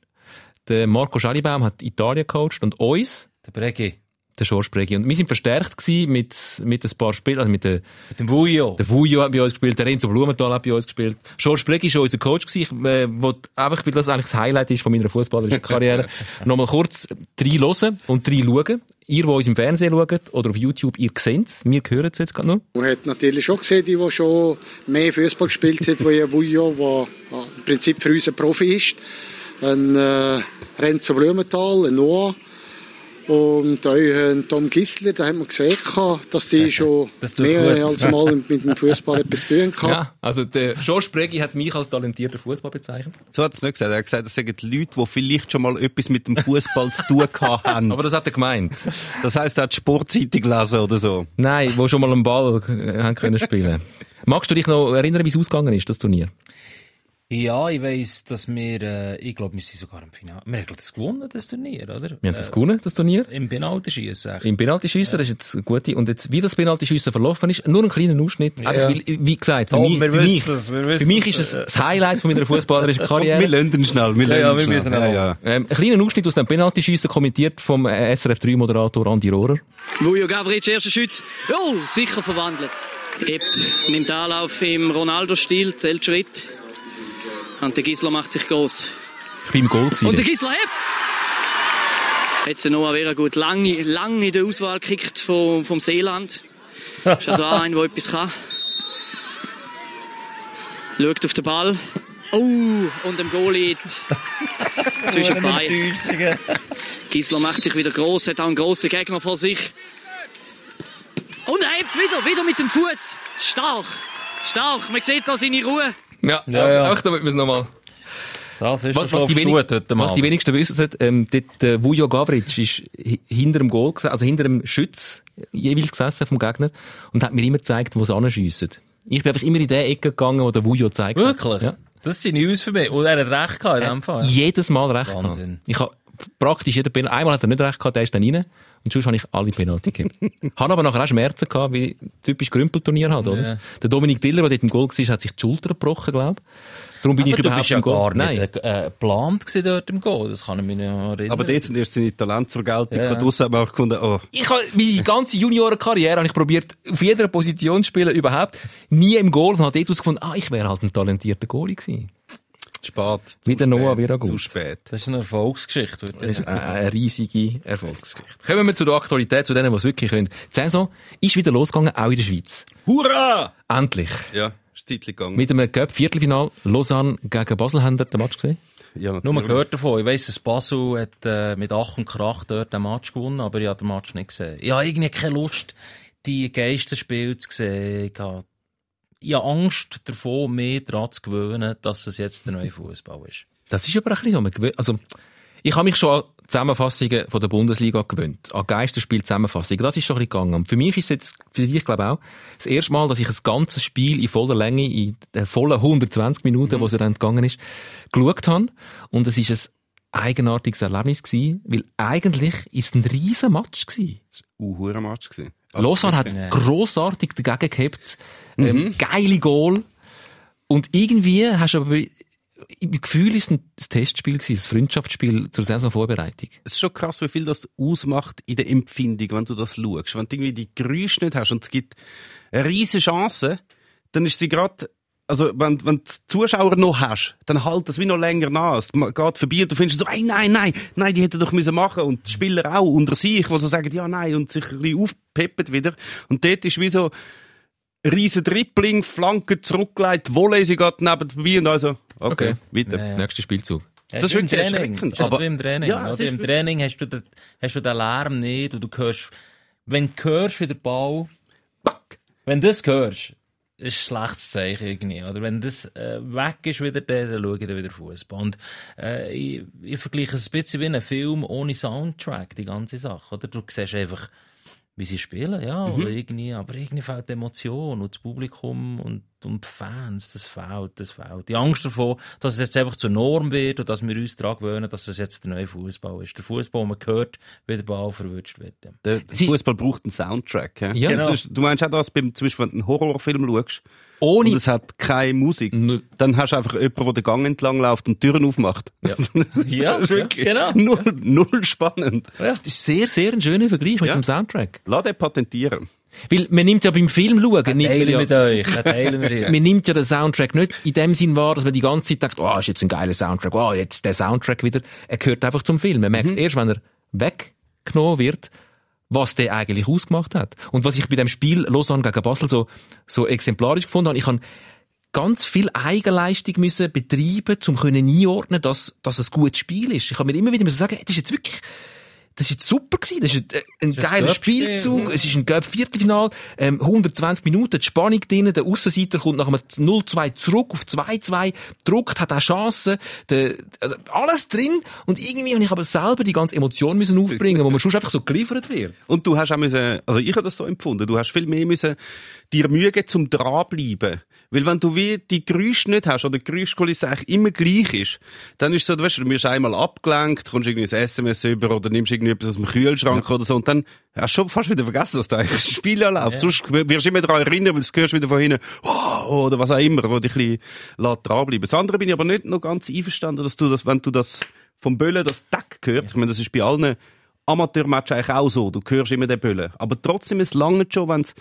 Der Marco Schallibaum hat Italien gecoacht und uns, Der Bregi. Der Bregi. Und wir sind verstärkt gewesen mit, mit ein paar Spielern, also mit der, Mit dem Vujo. der Vujo hat bei uns gespielt, der Renzo Blumenthal hat bei uns gespielt. Bregi war unser Coach gewesen, ich, äh, wo einfach, weil das eigentlich das Highlight ist von meiner fußballerischen *laughs* Karriere, nochmal kurz reinhören und reinschauen. Ihr, die uns im Fernsehen schaut oder auf YouTube, ihr seht es, wir hören es jetzt gerade noch. Man hat natürlich schon gesehen, die, die schon mehr Fußball gespielt hat, wie ein Bujo, der im Prinzip für uns ein Profi ist. Ein äh, Renzo Blumenthal, ein Noah und auch ein Tom Gisler, da haben wir gesehen, dass die schon Das mehr gut. als mal mit dem Fußball etwas zu tun hatten. Ja, also der George Bregi hat mich als talentierter Fußball bezeichnet. So hat es nicht gesagt. Er hat gesagt, das sind die Leute, die vielleicht schon mal etwas mit dem Fußball zu tun gehabt *laughs* haben. Aber das hat er gemeint. Das heisst, er hat die Sportzeitung gelesen oder so. Nein, wo schon mal einen Ball äh, haben können spielen. Magst du dich noch erinnern, wie es ausgegangen ist, das Turnier? Ja, ich weiss, dass wir, äh, ich glaube, wir sind sogar im Finale. Wir haben das gewonnen, das Turnier, oder? Wir haben das gewonnen, das Turnier. Im Penaltyschiessen. Im Penaltyschiessen, das ist jetzt eine gute. Und jetzt, wie das Penaltyschiessen verlaufen ist, nur ein kleiner Ausschnitt. Einfach, weil, wie gesagt, für, Tom, mich, wir für, mich, wir für mich ist es das Highlight von meiner fußballerischen *laughs* Komm, wir Karriere. lernen schnell. Wir Ja, lernen ja, wir schnell. ja, ja. Ähm, ein kleiner Ausschnitt aus dem Penaltyschiessen kommentiert vom äh, SRF3-Moderator Andi Rohrer. Vujo Gavric, erster Schütz. Oh, sicher verwandelt. Epp nimmt Anlauf im Ronaldo-Stil, zählt Schritt. Und der Gisler macht sich groß. Ich bin im Goal gewesen. Und der Gisler hebt! Jetzt der Noah Vera gut lange, lange in der Auswahl gekickt vom, vom Seeland. Ist also auch ein, der etwas kann. Schaut auf den Ball. Oh, und dem Goalie *laughs* zwischen die Beine. Gisler macht sich wieder groß, hat auch einen grossen Gegner vor sich. Und er hebt wieder, wieder mit dem Fuß. Stark, stark. Man sieht da seine Ruhe. Ja, Ja, ja. auch damit wir es nochmal. Das ist Was, schon was, die wenig, heute was die wenigsten wissen, ähm, dort, äh, Vujo Gavric ist hi- hinter dem Goal, also hinter dem Schütz jeweils gesessen vom Gegner und hat mir immer gezeigt, wo sie anschiessen. Ich bin einfach immer in die Ecke gegangen, wo der Vujo gezeigt Wirklich? Ja. Das sind News für mich. Und er hat recht gehabt in dem Fall. Jedes Mal recht Wahnsinn. gehabt. Ich habe praktisch jeden Penalty, einmal hat er nicht recht gehabt, der ist dann rein. Und sonst habe ich alle Penalty gegeben. *laughs* habe aber nachher auch Schmerzen gehabt, wie typisch Grümpelturnier hat, oder? Ja. Der Dominik Diller, der dort im Goal war, hat sich die Schulter gebrochen, glaube ich. Darum bin ich Aber du überhaupt bist ja Goal. gar Nein. nicht äh, geplant gewesen dort im Goal. Das kann ich mich noch erinnern. Aber dort sind erst seine Talente zur Geltung. Ja. Draussen hat man auch gefunden, oh, Ich habe meine ganze Juniorenkarriere habe ich probiert, auf jeder Position zu spielen, überhaupt. Nie im Goal und habe dort herausgefunden, ah, ich wäre halt ein talentierter Goalie gewesen. Spät. zu Mit der Noah Viragut. Zu spät. das ist eine Erfolgsgeschichte. Das ist eine, eine riesige Erfolgsgeschichte. Kommen wir zu der Aktualität, zu denen, die es wirklich können. Die Saison ist wieder losgegangen, auch in der Schweiz. Hurra! Endlich. Ja, ist zeitlich gegangen. Mit einem Cup-Viertelfinal Lausanne gegen Basel haben wir den Match gesehen. ja, Nur mal gehört davon. Ich weiss, dass Basel hat, äh, mit Ach und Krach dort den Match gewonnen, aber ich habe den Match nicht gesehen. Ich habe irgendwie keine Lust, die Geisterspiele zu sehen. Ich habe, ich habe Angst davor, mehr daran zu gewöhnen, dass es jetzt der neue Fußball ist. Das ist aber ein bisschen so. Also, ich habe mich schon an Zusammenfassungen von der Bundesliga gewöhnt. An Geisterspiel-Zusammenfassungen. Das ist schon ein bisschen gegangen. Und für mich ist es jetzt, für dich glaube ich auch, das erste Mal, dass ich ein ganzes Spiel in voller Länge, in den vollen 120 Minuten, wo es dann gegangen ist, geschaut habe. Und es ist ein eigenartiges Erlebnis gewesen, weil eigentlich ist es ein riesen Match gewesen. Uh, hure Match gewesen. Lausanne hat ja. grossartig dagegen gehabt, ähm, Mhm. geile Goal. Und irgendwie hast du aber, im Gefühl ist es ein Testspiel gewesen, ein Freundschaftsspiel zur Saisonvorbereitung. Es ist schon krass, wie viel das ausmacht in der Empfindung, wenn du das schaust. Wenn du irgendwie die Geräusche nicht hast und es gibt eine riesige Chance, dann ist sie gerade, also wenn, wenn du die Zuschauer noch hast, dann halt das wie noch länger nach. Es geht vorbei und du findest so, ey, nein, nein, nein, die hätten doch müssen machen und die Spieler auch unter sich, die so sagen, ja, nein, und sich ein bisschen aufpeppen wieder. Und dort ist wie so, riesen Dribbling, Flanke zurückgelegt, Volley, sie geht neben vorbei und also, okay, Okay. weiter. Ja, ja. Nächster Spielzug. Ja, Das ist wie im wirklich Training. erschreckend. Das ist Aber- wie im Training. Ja, oder? Im Training hast du, den, hast du den Lärm nicht und du hörst, wenn du hörst, wie der Ball, Back. wenn du das hörst, ein schlechtes Zeichen irgendwie. Oder wenn das äh, weg ist wieder, dann, dann schaue ich dann wieder Fußball. Und äh, ich, ich vergleiche es ein bisschen wie einen Film ohne Soundtrack, die ganze Sache. Oder? Du siehst einfach, wie sie spielen, ja, oder irgendwie, aber irgendwie fehlt die Emotion und das Publikum und, und die Fans, das fehlt, das fehlt. Die Angst davor, dass es jetzt einfach zur Norm wird und dass wir uns daran gewöhnen, dass es jetzt der neue Fußball ist. Der Fußball, man hört, wie der Ball verwünscht wird. Der Sie- Fußball braucht einen Soundtrack. Ja? Ist, du meinst auch das, beim, zum Beispiel, wenn du einen Horrorfilm schaust Ohne- und es hat keine Musik, Null. dann hast du einfach jemanden, der den Gang entlang läuft und die Türen aufmacht. Ja. *laughs* Ja, ja, genau. null, null spannend. Das ist sehr, sehr ein schöner Vergleich mit Ja. dem Soundtrack. Lass den patentieren. Weil man nimmt ja beim Film schauen, nimmt man Teilen ja, mit euch, ja, teilen wir hier. *laughs* man nimmt ja den Soundtrack nicht in dem Sinn wahr, dass man die ganze Zeit denkt, oh, ist jetzt ein geiler Soundtrack, oh, jetzt der Soundtrack wieder. Er gehört einfach zum Film. Man merkt erst, wenn er weggenommen wird, was der eigentlich ausgemacht hat. Und was ich bei dem Spiel Lausanne gegen Basel so, so exemplarisch gefunden habe, ich habe ganz viel Eigenleistung müssen betreiben, um können einordnen, dass, dass es ein gutes Spiel ist. Ich habe mir immer wieder sagen, das ist jetzt wirklich, das ist super gewesen. Das ist ein, ein geiler Spielzug. Es ist ein Cup Viertelfinal. Ähm, 120 Minuten, die Spannung drin. Der Aussenseiter kommt nach einem 0-2 zurück auf 2-2, druckt, hat auch Chancen. Der, also alles drin. Und irgendwie habe ich aber selber die ganze Emotion müssen aufbringen, wo man schon einfach so geliefert wird. Und du hast auch müssen, also ich habe das so empfunden, du hast viel mehr müssen dir Mühe geben, zum dranbleiben. Weil wenn du wie die Geräusche nicht hast, oder die Geräuschkulisse eigentlich immer gleich ist, dann ist es so, du weißt, du wirst einmal abgelenkt, kommst irgendwie ein SMS über oder nimmst irgendwie etwas aus dem Kühlschrank oder so und dann hast du schon fast wieder vergessen, dass da eigentlich das Spiel ja läuft. Sonst wirst du immer daran erinnern, weil du hörst wieder von hinten, oh, oder was auch immer, wo dich ein bisschen dranbleiben. Das andere bin ich aber nicht noch ganz einverstanden, dass du das, wenn du das vom Böllen, das Deck gehört, ich meine, das ist bei allen Amateurmatch eigentlich auch so. Du hörst immer den Böllen. Aber trotzdem, es lange schon, wenn es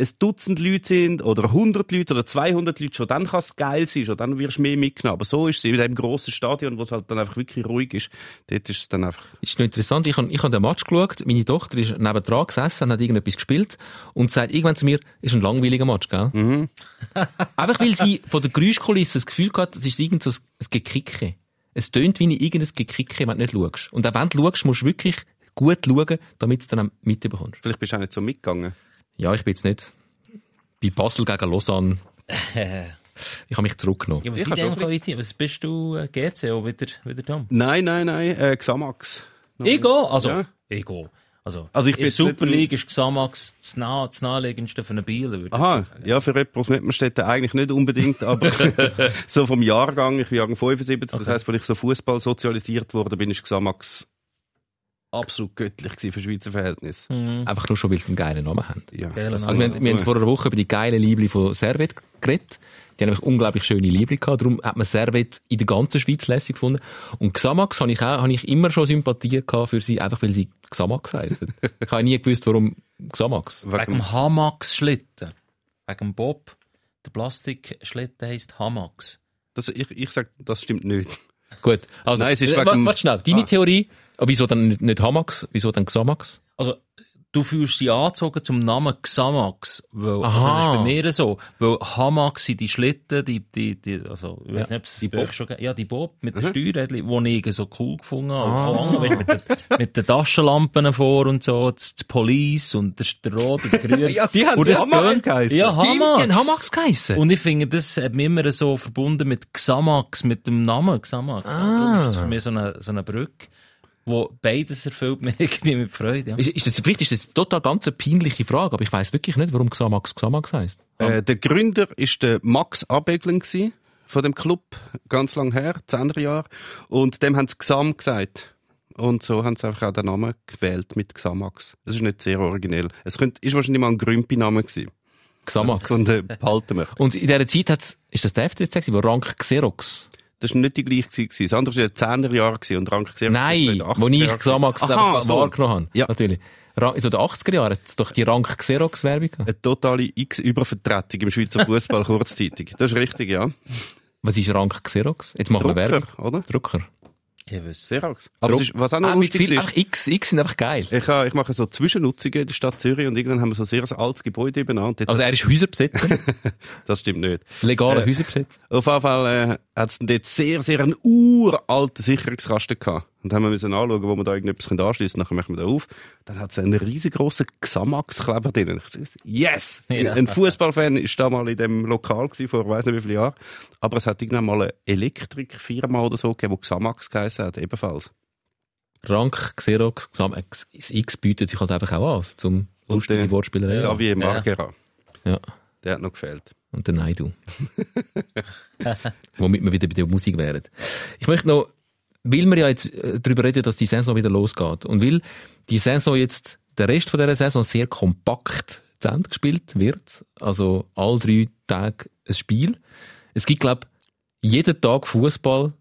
ein Dutzend Leute sind, oder 100 Leute, oder 200 Leute, schon dann kann es geil sein, schon dann wirst du mehr mitgenommen. Aber so ist es in diesem grossen Stadion, wo es halt dann einfach wirklich ruhig ist. Dort ist es dann einfach, ist noch interessant. Ich habe ich hab den Match geschaut. Meine Tochter ist nebendran gesessen, hat irgendetwas gespielt und sagt irgendwann zu mir, ist ein langweiliger Match, gell? *laughs* Einfach weil sie von der Geräuschkulisse das Gefühl hat, es ist irgend so ein Gekicke. Es tönt wie ein irgendein Gekicke, wenn du nicht schaust. Und auch wenn du schaust, musst du wirklich gut schauen, damit du es dann auch mitbekommst. vielleicht bist du auch nicht so mitgegangen. Ja, ich bin jetzt nicht bei Basel gegen Lausanne. *laughs* Ich habe mich zurückgenommen. Ja, was, Ich sind denn heute? was bist du äh, GC auch wieder, wieder Tom? Nein, nein, nein, äh, Xamax. Ich gehe, also, Ja. ich gehe. Also, Also ich in bin der Super League ist Xamax das, nah, das naheliegendste für einen Bieler, würde ich Aha, jetzt sagen. ja, für aus Mettmerstedt eigentlich nicht unbedingt, aber *laughs* so vom Jahrgang, ich bin Jahrgang 75, das heisst, als ich so Fußball sozialisiert wurde, bin ich Xamax absolut göttlich gewesen für Schweizer Verhältnisse. Einfach nur schon, weil sie einen geilen Namen haben. Ja, Geiler Also wir, haben- wir haben vor einer Woche über die geilen Liebli von Servet geredet. Die haben nämlich unglaublich schöne Liebli gehabt. Darum hat man Servet in der ganzen Schweiz lässig gefunden. Und Xamax habe ich auch, habe ich immer schon Sympathie gehabt für sie, einfach weil sie Xamax heißen. *laughs* ich habe nie gewusst, warum Xamax. Wegen dem Hamax-Schlitten. Wegen dem Bob. Der Plastikschlitten heisst Hamax. Das, ich, ich sag, das stimmt nicht. Gut. Also, Nein, es ist äh, wegen wa- dem- warte schnell. Deine Ah. Theorie, aber wieso dann nicht, Hamax? Wieso dann Xamax? Also, du fühlst sie angezogen zum Namen Xamax. Weil, also, das ist bei mir so. Weil Hamax sind die Schlitten, die, die, die, also, ich weiß nicht, ob es Die Bob. schon, ja, die Bob mit den Steuerrädchen, die ich so cool gefunden habe. Ah. Weißt, mit, den, mit den Taschenlampen vor und so, das, das Police und der, der Rote, der Grüne. *laughs* Ja, die haben Und das Hamax geheißen. Ja, Stimmt, die Hamax. haben Hamax geheissen. Und ich finde, das hat mich immer so verbunden mit Xamax, mit dem Namen Xamax. Ah. Das ist für mich so eine, so eine Brücke, wo beides erfüllt *laughs* mich irgendwie mit Freude. Ja. Ist, ist das, vielleicht ist das total ganz eine peinliche Frage, aber ich weiß wirklich nicht, warum Xamax Xamax heisst. Äh, der Gründer ist der Max Abeglen gsi. von dem Club, ganz lang her, 10er Jahre. Und dem haben sie Gesam gesagt. Und so haben sie einfach auch den Namen gewählt mit Xamax. Es ist nicht sehr originell. Es könnte, ist wahrscheinlich mal ein Grümpi-Name gewesen. Xamax. Und äh, behalten wir. Und in dieser Zeit hat's, ist das der FCZ gewesen, wo Rank Xerox? Das war nicht die gleiche gewesen. Das andere war in den 10er Jahren gewesen und Rank Xerox Nein, ist in den 80er wo ich Xamax. Aha, so. wahrgenommen habe. Ja. Natürlich. In so den 80er Jahren hat es doch die Rank Xerox Werbung gehabt. Eine totale X-Übervertretung im Schweizer Fußball *laughs* kurzzeitig. Das ist richtig, ja. Was ist Rank Xerox? Jetzt machen wir Werbung. Drucker, oder? Drucker. Ich wüsste. Xerox. Aber es ist, was auch noch Ah, lustig viel, ist, ach, X, X sind einfach geil. ich, habe- ich mache so Zwischennutzungen in der Stadt Zürich und irgendwann haben wir so ein sehr altes Gebäude. Dort Also er ist Häuserbesitzer, *laughs* Das stimmt nicht. legaler Äh, Häuserbesitzer. Auf jeden Fall äh, hat es dort sehr, sehr einen uralten Sicherungskasten gehabt. Und dann haben wir müssen anschauen, wo wir da irgendetwas anschliessen können. Nachher machen wir da auf. Dann hat es einen riesengroßen Xamax-Kleber drin. Ich yes! Ja. Ein Fußballfan ist da mal in dem Lokal gewesen, vor weiss nicht wie vielen Jahren. Aber es hat irgendwann mal eine Elektrikfirma oder so gegeben, die Xamax geheißen hat, ebenfalls. Rank, Xerox, Xam- äh, das X bietet sich halt einfach auch an, zum lustige der- Wortspielerei. Ja, wie Margera. Ja. Der hat noch gefehlt. Und der Naidu. *laughs* Womit wir wieder bei der Musik wären. Ich möchte noch, weil wir ja jetzt äh, darüber reden, dass die Saison wieder losgeht und weil die Saison jetzt, der Rest von dieser Saison sehr kompakt zu Ende gespielt wird, also all drei Tage ein Spiel. Es gibt, glaube jeden Tag Fußball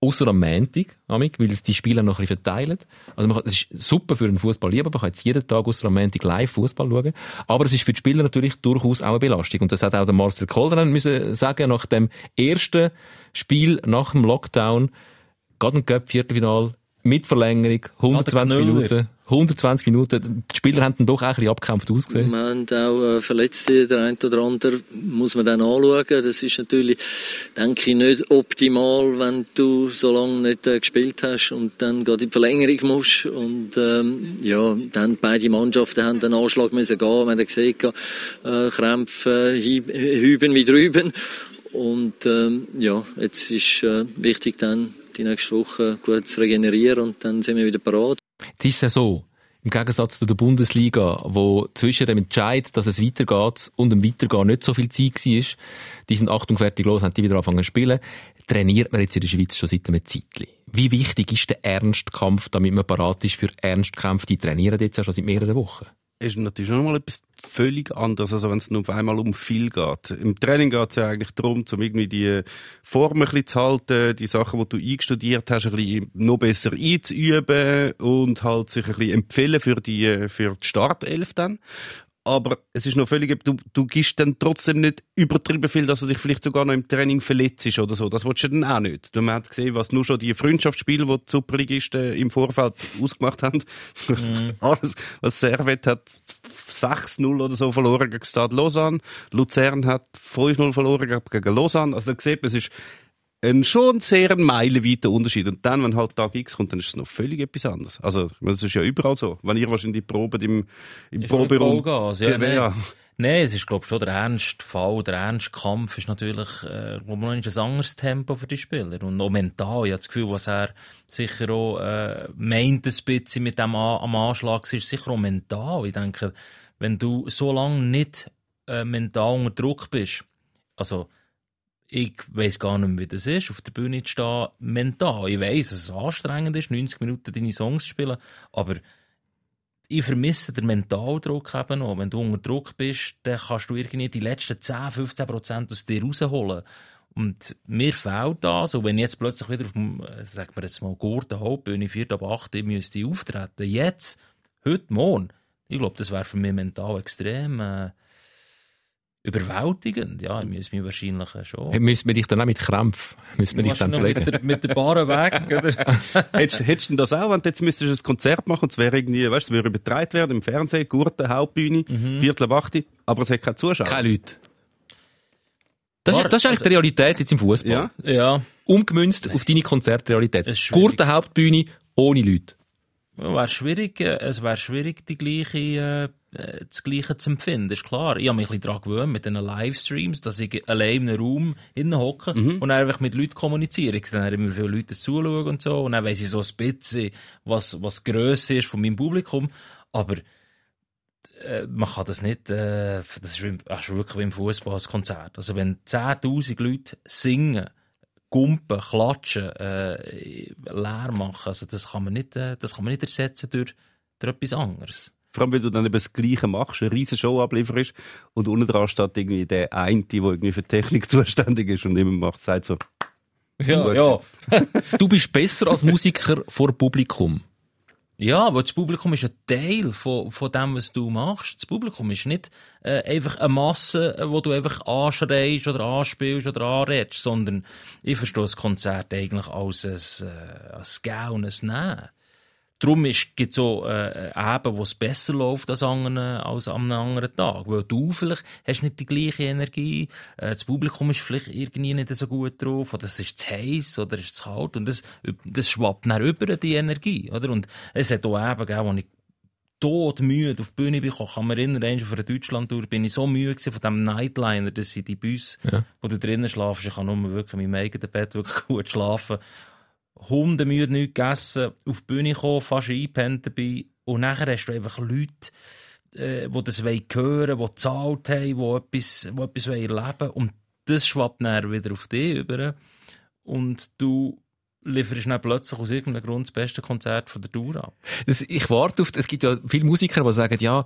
Außer am Montag, amig, weil es die Spiele noch ein bisschen verteilen. Also man kann, es ist super für einen Fußballlieber, man kann jetzt jeden Tag außer am Montag live Fußball schauen. Aber es ist für die Spieler natürlich durchaus auch eine Belastung. Und das hat auch der Marcel Kolderan müssen sagen, nach dem ersten Spiel nach dem Lockdown, gerade ein Cup Viertelfinal, mit Verlängerung, 120 Knüller. Minuten, 120 Minuten. Die Spieler haben dann doch auch ein bisschen abgekämpft ausgesehen. Wir haben auch äh, Verletzte, der eine oder andere muss man dann anschauen. Das ist natürlich, denke ich, nicht optimal, wenn du so lange nicht äh, gespielt hast und dann gerade in die Verlängerung musst. Und ähm, ja, dann beide Mannschaften haben den Anschlag müssen gehen. Wir haben gesehen, äh, Krämpfe, äh, hüben wie drüben. Und ähm, ja, jetzt ist äh, wichtig dann die nächste Woche gut zu regenerieren und dann sind wir wieder parat. Jetzt ist es ja so, im Gegensatz zu der Bundesliga, wo zwischen dem Entscheid, dass es weitergeht und dem Weitergehen nicht so viel Zeit war, die sind Achtung fertig los, haben die wieder angefangen zu spielen, trainiert man jetzt in der Schweiz schon seit einem Zeitchen. Wie wichtig ist der Ernstkampf, damit man parat ist für Ernstkämpfe? Die trainieren jetzt ja schon seit mehreren Wochen. Ist natürlich schon mal etwas völlig anderes, als wenn es nur auf einmal um viel geht. Im Training geht es ja eigentlich darum, um irgendwie die Form ein bisschen zu halten, die Sachen, die du eingestudiert hast, ein bisschen noch besser einzuüben und halt sich ein bisschen empfehlen für die, für die Startelf dann. Aber es ist noch völlig, du, du gibst dann trotzdem nicht übertrieben viel, dass du dich vielleicht sogar noch im Training verletzt oder so. Das willst du dann auch nicht. Du hast gesehen, was nur schon die Freundschaftsspiele, die die Superligisten im Vorfeld *laughs* ausgemacht haben. *laughs* Alles, was Servet hat 6-0 oder so verloren gegen Stade Lausanne. Luzern hat 5-0 verloren gegen Lausanne. Also da sieht man, es ist ein schon sehr meilenweiter Unterschied. Und dann, wenn halt Tag X kommt, dann ist es noch völlig etwas anderes. Also, das ist ja überall so. Wenn ihr wahrscheinlich die Proben im, im Proberaum... Vollgas, ja, Ja, nee. ja. Nein, es ist, glaube ich, schon der ernste Fall, der ernste Kampf ist natürlich, äh, ich, noch ein anderes Tempo für die Spieler. Und auch mental. Ich habe das Gefühl, was er sicher auch, äh, meint ein bisschen mit dem A am Anschlag, ist sicher auch mental. Ich denke, wenn du so lange nicht, äh, mental unter Druck bist, also, ich weiss gar nicht mehr, wie das ist, auf der Bühne zu stehen, mental. Ich weiss, dass es anstrengend ist, 90 Minuten deine Songs zu spielen, aber ich vermisse den Mentaldruck eben noch. Wenn du unter Druck bist, dann kannst du irgendwie die letzten 10, 15 Prozent aus dir rausholen. Und mir fehlt das. Und wenn ich jetzt plötzlich wieder auf dem, äh, sagen wir jetzt mal, Gurten Hauptbühne, 4 ab 8, ich müsste auftreten, jetzt, heute, morgen, ich glaube, das wäre für mich mental extrem äh, überwältigend. Ja, ich müsste mich wahrscheinlich äh, schon... Müssen wir dich dann auch mit Krämpfen, müssen wir dich dann pflegen? mit, der, mit der Bahn weg, *laughs* oder? Hättest, hättest du das auch, wenn du jetzt müsstest du ein Konzert machen und es wäre irgendwie, weißt du, es würde übertragen werden im Fernsehen, Gurten, Hauptbühne, Viertel ab 8, aber es hat keine Zuschauer. Keine Leute. Das, ist, das ist eigentlich die Realität jetzt im Fußball. Ja? ja, Umgemünzt auf deine Konzertrealität. Gurten Hauptbühne, ohne Leute. Wäre schwierig, äh, es wäre schwierig, die gleiche, äh, das Gleiche zu empfinden, ist klar. Ich habe mich ein bisschen daran gewöhnt, mit diesen Livestreams, dass ich allein in einem Raum hocke und dann einfach mit Leuten kommuniziere. Ich sehe dann immer viele Leute zuschauen und so, und dann weiss ich so ein bisschen, was, was die Grösse ist von meinem Publikum. Aber äh, man kann das nicht, äh, das ist, das ist wirklich wie im Fußballkonzert. Also wenn 10.000 Leute singen, gumpen, klatschen, äh, leer machen, also das kann man nicht, äh, das kann man nicht ersetzen durch, durch etwas anderes. Vor allem, wenn du dann eben das Gleiche machst, eine riesen Show ablieferst und unten dran steht irgendwie der eine, der irgendwie für Technik *laughs* zuständig ist und immer macht, sagt so, Ja, ja. Du bist besser als Musiker vor Publikum. Ja, weil das Publikum ist ein Teil von, von dem, was du machst. Das Publikum ist nicht äh, einfach eine Masse, äh, wo du einfach anschreist oder anspielst oder anredest, sondern ich verstehe das Konzert eigentlich als ein, äh, als Gau und ein Nehmen. Darum gibt es so äh, Eben, wo es besser läuft als, anderen, als an einem anderen Tag. Weil du vielleicht hast nicht die gleiche Energie, äh, das Publikum ist vielleicht irgendwie nicht so gut drauf, oder es ist zu heiß oder es ist zu kalt und das, das schwappt dann über die Energie. Oder? Und es hat auch Eben gegeben, wo ich todmüde auf die Bühne bin, kann man erinnern, auf einer Deutschland-Tour bin ich so müde von diesem Nightliner, dass ich die Bus, Ja. wo du drinnen schlafst, ich kann nur wirklich in meinem eigenen Bett wirklich *laughs* gut schlafen. Hundemüde, nichts gegessen, auf die Bühne gekommen, fast eingepennt dabei. Und nachher hast du einfach Leute, äh, die das wollen hören, die gezahlt haben, die etwas, die etwas wollen erleben Und das schwappt dann wieder auf dich über. Und du lieferst dann plötzlich aus irgendeinem Grund das beste Konzert von der Tour ab. Das, ich warte auf, es gibt ja viele Musiker, die sagen, ja,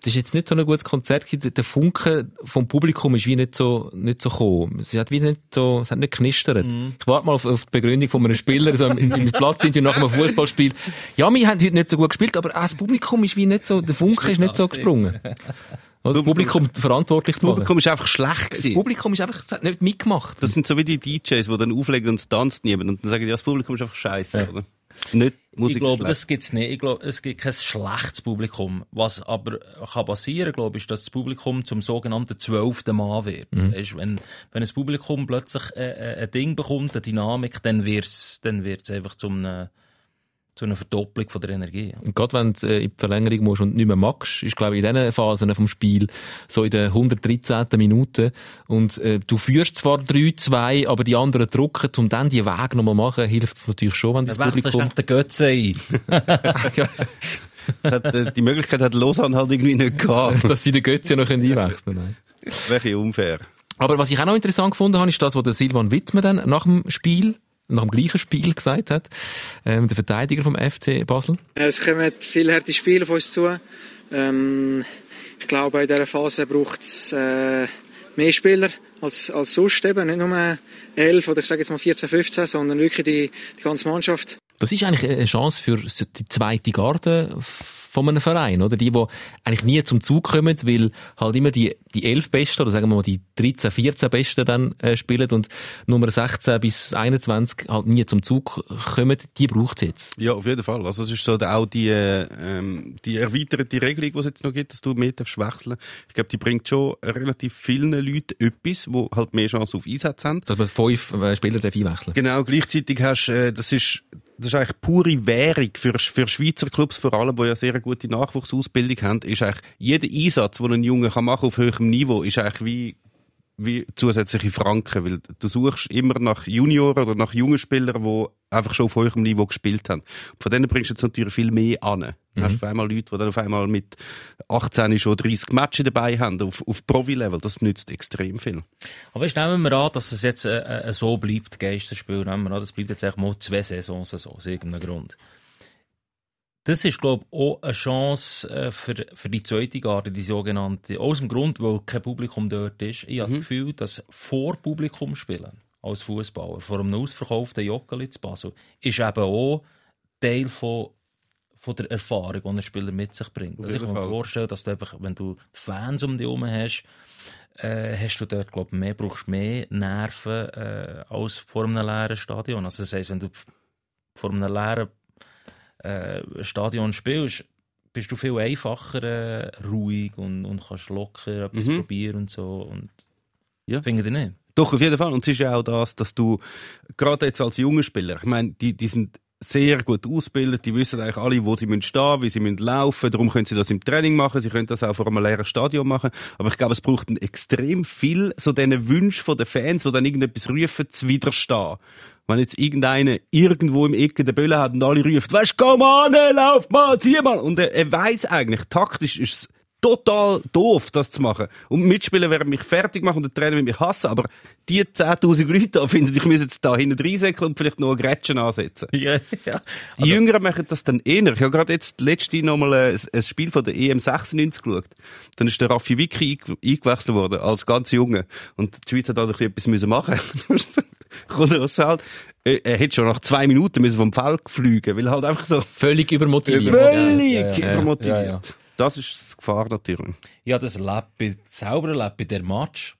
das ist jetzt nicht so ein gutes Konzert, der- Funke vom Publikum ist wie nicht so, nicht so gekommen. Es hat wie nicht so, es hat nicht knistert. Ich warte mal auf, auf die Begründung von einem Spieler, so im, im Platz sind nach einem Fußballspiel. Ja, wir haben heute nicht so gut gespielt, aber auch das Publikum ist wie nicht so, der Funke ist nicht so gesprungen. *laughs* Das Publikum verantwortlich das. Publikum ist einfach schlecht Das gewesen. Publikum ist einfach, hat nicht mitgemacht. Das sind so wie die DJs, die dann auflegen und es tanzt niemand und dann sagen, ja, das Publikum ist einfach scheiße, oder? Nicht Musik ich glaube, schlecht. das gibt's nicht. Ich glaube, es gibt kein schlechtes Publikum. Was aber kann passieren, glaube ich, ist, dass das Publikum zum sogenannten zwölften Mann wird. Weisst, wenn, wenn ein Publikum plötzlich äh, äh, ein Ding bekommt, eine Dynamik, dann wird's, dann wird's einfach zum, äh, zu einer Verdopplung von der Energie. Und gerade wenn du äh, in die Verlängerung musst und nicht mehr magst, ist, glaube ich, in diesen Phasen vom Spiel, so in der 113. Minute, und äh, du führst zwar 3-2, aber die anderen drucken, um dann die Weg nochmal machen, hilft es natürlich schon, wenn das Dann wechselst du Publikum... den Götze ein. *laughs* Hat, äh, die Möglichkeit hat Lausanne halt irgendwie nicht gehabt. *laughs* dass sie den Götze noch einwechseln können. Bisschen unfair. Aber was ich auch noch interessant gefunden habe, ist das, was der Silvan Wittmer dann nach dem Spiel, nach dem gleichen Spiel gesagt hat, ähm, der Verteidiger vom FC Basel. Es kommen viele harte Spiele auf uns zu. Ähm, ich glaube, in dieser Phase braucht es äh, mehr Spieler als, als sonst. Eben. Nicht nur 11 oder ich sage jetzt mal 14, 15, sondern wirklich die, die ganze Mannschaft. Das ist eigentlich eine Chance für die zweite Garde von einem Verein, oder? Die, die eigentlich nie zum Zug kommen, weil halt immer die, die elf Besten, oder sagen wir mal die 13, 14 Besten dann äh, spielen und Nummer 16 bis 21 halt nie zum Zug kommen, die braucht es jetzt. Ja, auf jeden Fall. Also es ist so auch die, äh, ähm, die erweiterte Regelung, die es jetzt noch gibt, dass du mehr darfst wechseln. Ich glaube, die bringt schon relativ vielen Leuten etwas, die halt mehr Chance auf Einsatz haben. Dass man fünf äh, Spieler darf einwechseln Genau, gleichzeitig hast äh, das ist das ist eigentlich pure Währung für, für Schweizer Clubs vor allem, die ja sehr gute Nachwuchsausbildung haben, ist eigentlich jeder Einsatz, den ein Junge kann machen auf höherem Niveau, ist eigentlich wie wie zusätzliche Franken, weil du suchst immer nach Junioren oder nach jungen Spielern, die einfach schon auf höherem Niveau gespielt haben. Von denen bringst du jetzt natürlich viel mehr an. Du hast auf einmal Leute, die dann auf einmal mit 18 schon 30 Matches dabei haben, auf, auf Profi-Level. Das nützt extrem viel. Aber weißt, nehmen wir an, dass es jetzt äh, äh, so bleibt, Geisterspiel. Nehmen wir an, das bleibt jetzt eigentlich mal zwei Saisons so, aus irgendeinem Grund. Das ist, glaube ich, auch eine Chance äh, für, für die zweite Garde, die sogenannte. Aus dem Grund, weil kein Publikum dort ist. Ich habe das Gefühl, dass vor Publikum spielen, als Fußballer, vor einem ausverkauften Joggeli zu Basel, ist eben auch Teil von, von der Erfahrung, die ein Spieler mit sich bringt. Also ich kann mir vorstellen, dass du einfach, wenn du Fans um dich herum hast, äh, hast du dort, glaube ich, mehr, brauchst mehr Nerven äh, als vor einem leeren Stadion. Also das heisst, wenn du vor einem leeren äh, Stadion spielst, bist du viel einfacher äh, ruhig und, und kannst locker etwas Mhm. probieren und so. Und Ja. Finde ich nicht. Doch, auf jeden Fall. Und es ist ja auch das, dass du, gerade jetzt als junger Spieler, ich meine, die, die sind sehr gut ausgebildet, die wissen eigentlich alle, wo sie müssen stehen, wie sie müssen laufen, darum können sie das im Training machen, sie können das auch vor einem leeren Stadion machen, aber ich glaube, es braucht extrem viel so diesen Wunsch von den Fans, die dann irgendetwas rufen, zu widerstehen. Wenn jetzt irgendeiner irgendwo im Ecke der Bölle hat und alle rufen, weißt, komm an, lauf mal, zieh mal, und er, er weiß eigentlich, taktisch ist es total doof, das zu machen. Und Mitspieler werden mich fertig machen und der Trainer wird mich hassen, aber die 10.000 Leute da finden, ich muss jetzt da hinten reinsäckeln und vielleicht noch eine Grätschen ansetzen. Ja, ja. Die Jüngeren machen das dann eher. Ich habe gerade jetzt letzte nochmal ein, ein Spiel von der EM 96 geschaut. Dann ist der Raffi Vicky einge- eingewechselt worden, als ganz Junge. Und die Schweiz hat ein bisschen etwas machen müssen. *laughs* Kommt er aufs Feld. Er er hätte schon nach zwei Minuten müssen vom Feld fliegen, weil halt einfach so Völlig übermotiviert. völlig ja, ja. übermotiviert. Ja, ja. Das ist das Gefahr natürlich. Ich habe das erlebt bei, selber bei der Match,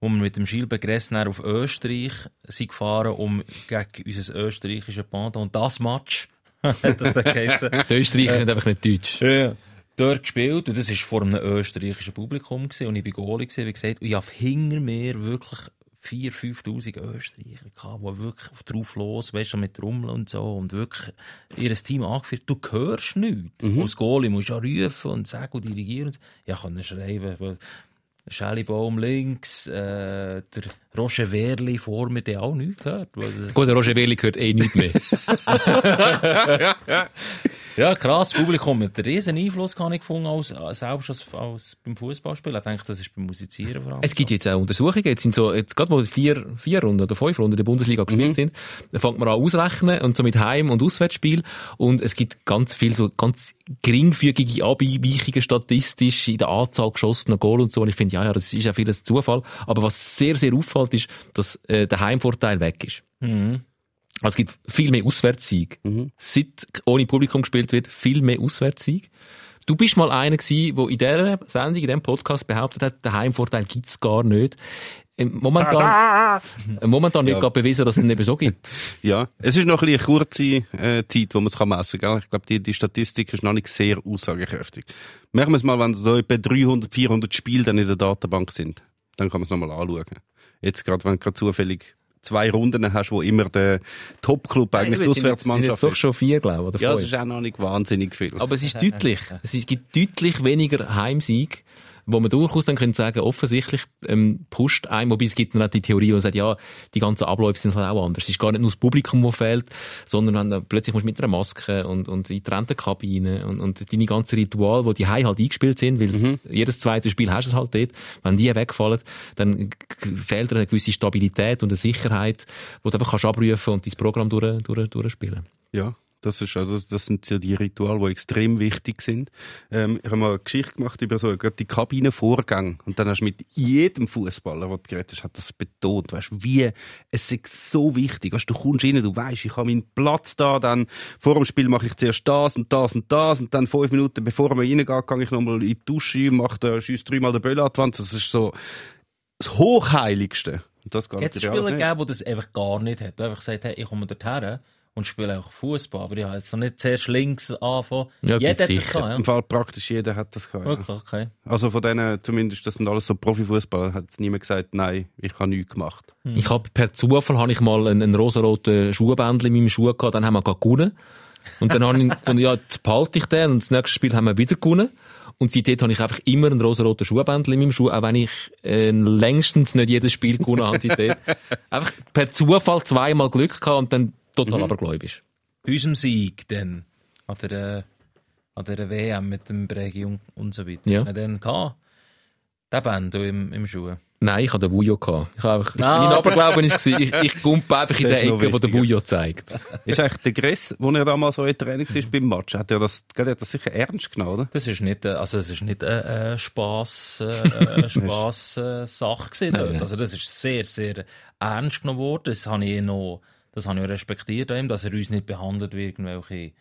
wo wir mit dem Gilles Begressner auf Österreich sind gefahren, um gegen unser österreichisches Pendant. Und das Match *laughs* hat das dann geheissen. Die Österreicher sind einfach nicht deutsch. Ja. Dort gespielt, und das war vor einem österreichischen Publikum, gewesen, und ich war Goalie, gewesen, wie gesagt, und ich habe hinter mir wirklich 4.000, 5.000 Österreicher gehabt, die wirklich auf drauf los, weißt du, mit Rummeln und so, und wirklich ihr Team angeführt. Du hörst nichts. Als Goalie musst du ja rufen und sagen und dirigieren. Ja, kann schreiben, weil Shelly Baum links, äh, der Roger Wehrli vor mir, der auch nichts gehört. Gut, der Roger Welli hört eh nichts mehr. Ja, *laughs* *laughs* krass, das Publikum hat einen riesen Einfluss kann ich gefunden, als, als, selbst als, als beim Fußballspielen. Ich denke, das ist beim Musizieren vor allem. Es gibt jetzt auch Untersuchungen, jetzt sind so, jetzt gerade wo vier, vier Runden oder fünf Runden der Bundesliga gespielt sind, dann fängt man an ausrechnen und so mit Heim- und Auswärtsspiel und es gibt ganz viel so ganz geringfügige Abweichungen statistisch in der Anzahl geschossener Goal und so und ich finde, ja, ja, das ist ja vieles Zufall, aber was sehr, sehr auffällt ist, dass äh, der Heimvorteil weg ist. Also es gibt viel mehr Auswärtssiege. Seit ohne Publikum gespielt wird, viel mehr Auswärtssiege. Du bist mal einer gewesen, der in dieser Sendung, in diesem Podcast behauptet hat, den Heimvorteil gibt's gar nicht. Ähm, Momentan, äh, momentan wird gerade bewiesen, dass es nicht mehr so gibt. *laughs* Ja, es ist noch ein bisschen eine kurze äh, Zeit, wo man es messen kann. Ich glaube, die, die Statistik ist noch nicht sehr aussagekräftig. Machen wir es mal, wenn so etwa 300, 400 Spiele dann in der Datenbank sind. Dann kann man es nochmal anschauen. Jetzt gerade, wenn gerade zufällig zwei Runden hast, wo immer der Top-Club eigentlich die sind sind Auswärtsmannschaft jetzt doch ist. schon vier, glaube ich, oder Ja, es ist auch noch nicht wahnsinnig viel. Aber es ist deutlich. Es ist- gibt deutlich weniger Heimsieg, wo man durchaus dann könnte sagen, offensichtlich ähm, pusht einem, wobei es gibt dann auch die Theorie, die sagt, ja, die ganzen Abläufe sind halt auch anders. Es ist gar nicht nur das Publikum, das fehlt, sondern du plötzlich musst du mit einer Maske und, und in getrennten Kabinen und, und deine ganzen Rituale, die die halt eingespielt sind, weil jedes zweite Spiel hast du es halt dort, wenn die wegfallen, dann fehlt dir eine gewisse Stabilität und eine Sicherheit, wo du einfach kannst abrufen und dein Programm durch, durch, durchspielen. Ja, das ist also, das sind ja die Rituale, die extrem wichtig sind. Ähm, ich habe mal eine Geschichte gemacht über so die Kabinenvorgänge und dann hast du mit jedem Fußballer, der du geredet hast, hat das betont, weißt, wie es ist so wichtig, weißt, du kommst rein, du weißt, ich habe meinen Platz da, dann vor dem Spiel mache ich zuerst das und das und das und dann fünf Minuten bevor man reingeht, gehe ich nochmal in die Dusche, mache schieß dreimal den Böll an die Wand. das ist so das Hochheiligste. Das Jetzt Spieler gegeben, die das einfach gar nicht hat. Die einfach gesagt hey, ich komme dorthin und spiele auch Fußball. Aber ich habe jetzt noch nicht zuerst links anfangen. Ja, Jeder gut, hat das sicher. gehabt, Im Fall praktisch jeder hat das gehabt. ja. Ja. Wirklich, okay. Also von denen, zumindest, das sind alles so Profifußballer, hat es niemand gesagt, nein, ich habe nichts gemacht. Ich habe per Zufall habe ich mal einen, einen rosaroten Schuhbändel in meinem Schuh gehabt, dann haben wir gewonnen. Und dann habe ich *laughs* gefunden, ja, jetzt behalte ich den und das nächste Spiel haben wir wieder gewonnen. Und seitdem habe ich einfach immer einen rosaroten Schuhbändel in meinem Schuh, auch wenn ich äh, längstens nicht jedes Spiel gewonnen habe seitdem. *laughs* Einfach per Zufall zweimal Glück gehabt und dann total abergläubisch. Bei unserem Sieg dann, an der, äh, an der WM mit dem Bregi und, und so weiter. Ja. Er dann gehabt, den Band im, im Schuh. Nein, ich hatte den Vujo. Ich habe einfach, Ah. mein Aberglauben war, ich, ich gumpe einfach in Das der Ecke, wo der. Vujo zeigt. Ist eigentlich der Gress, wo er damals so in Training war beim Match, hat er das, gell, hat das sicher ernst genommen, oder? Das ist nicht, äh, also es ist nicht eine äh, Spaß, äh, äh, Spaß *laughs* äh, Sache gewesen. Nein, nein. Also das ist sehr, sehr ernst genommen worden. Das habe ich noch, das habe ich auch respektiert ihm, dass er uns nicht behandelt wie irgendwelche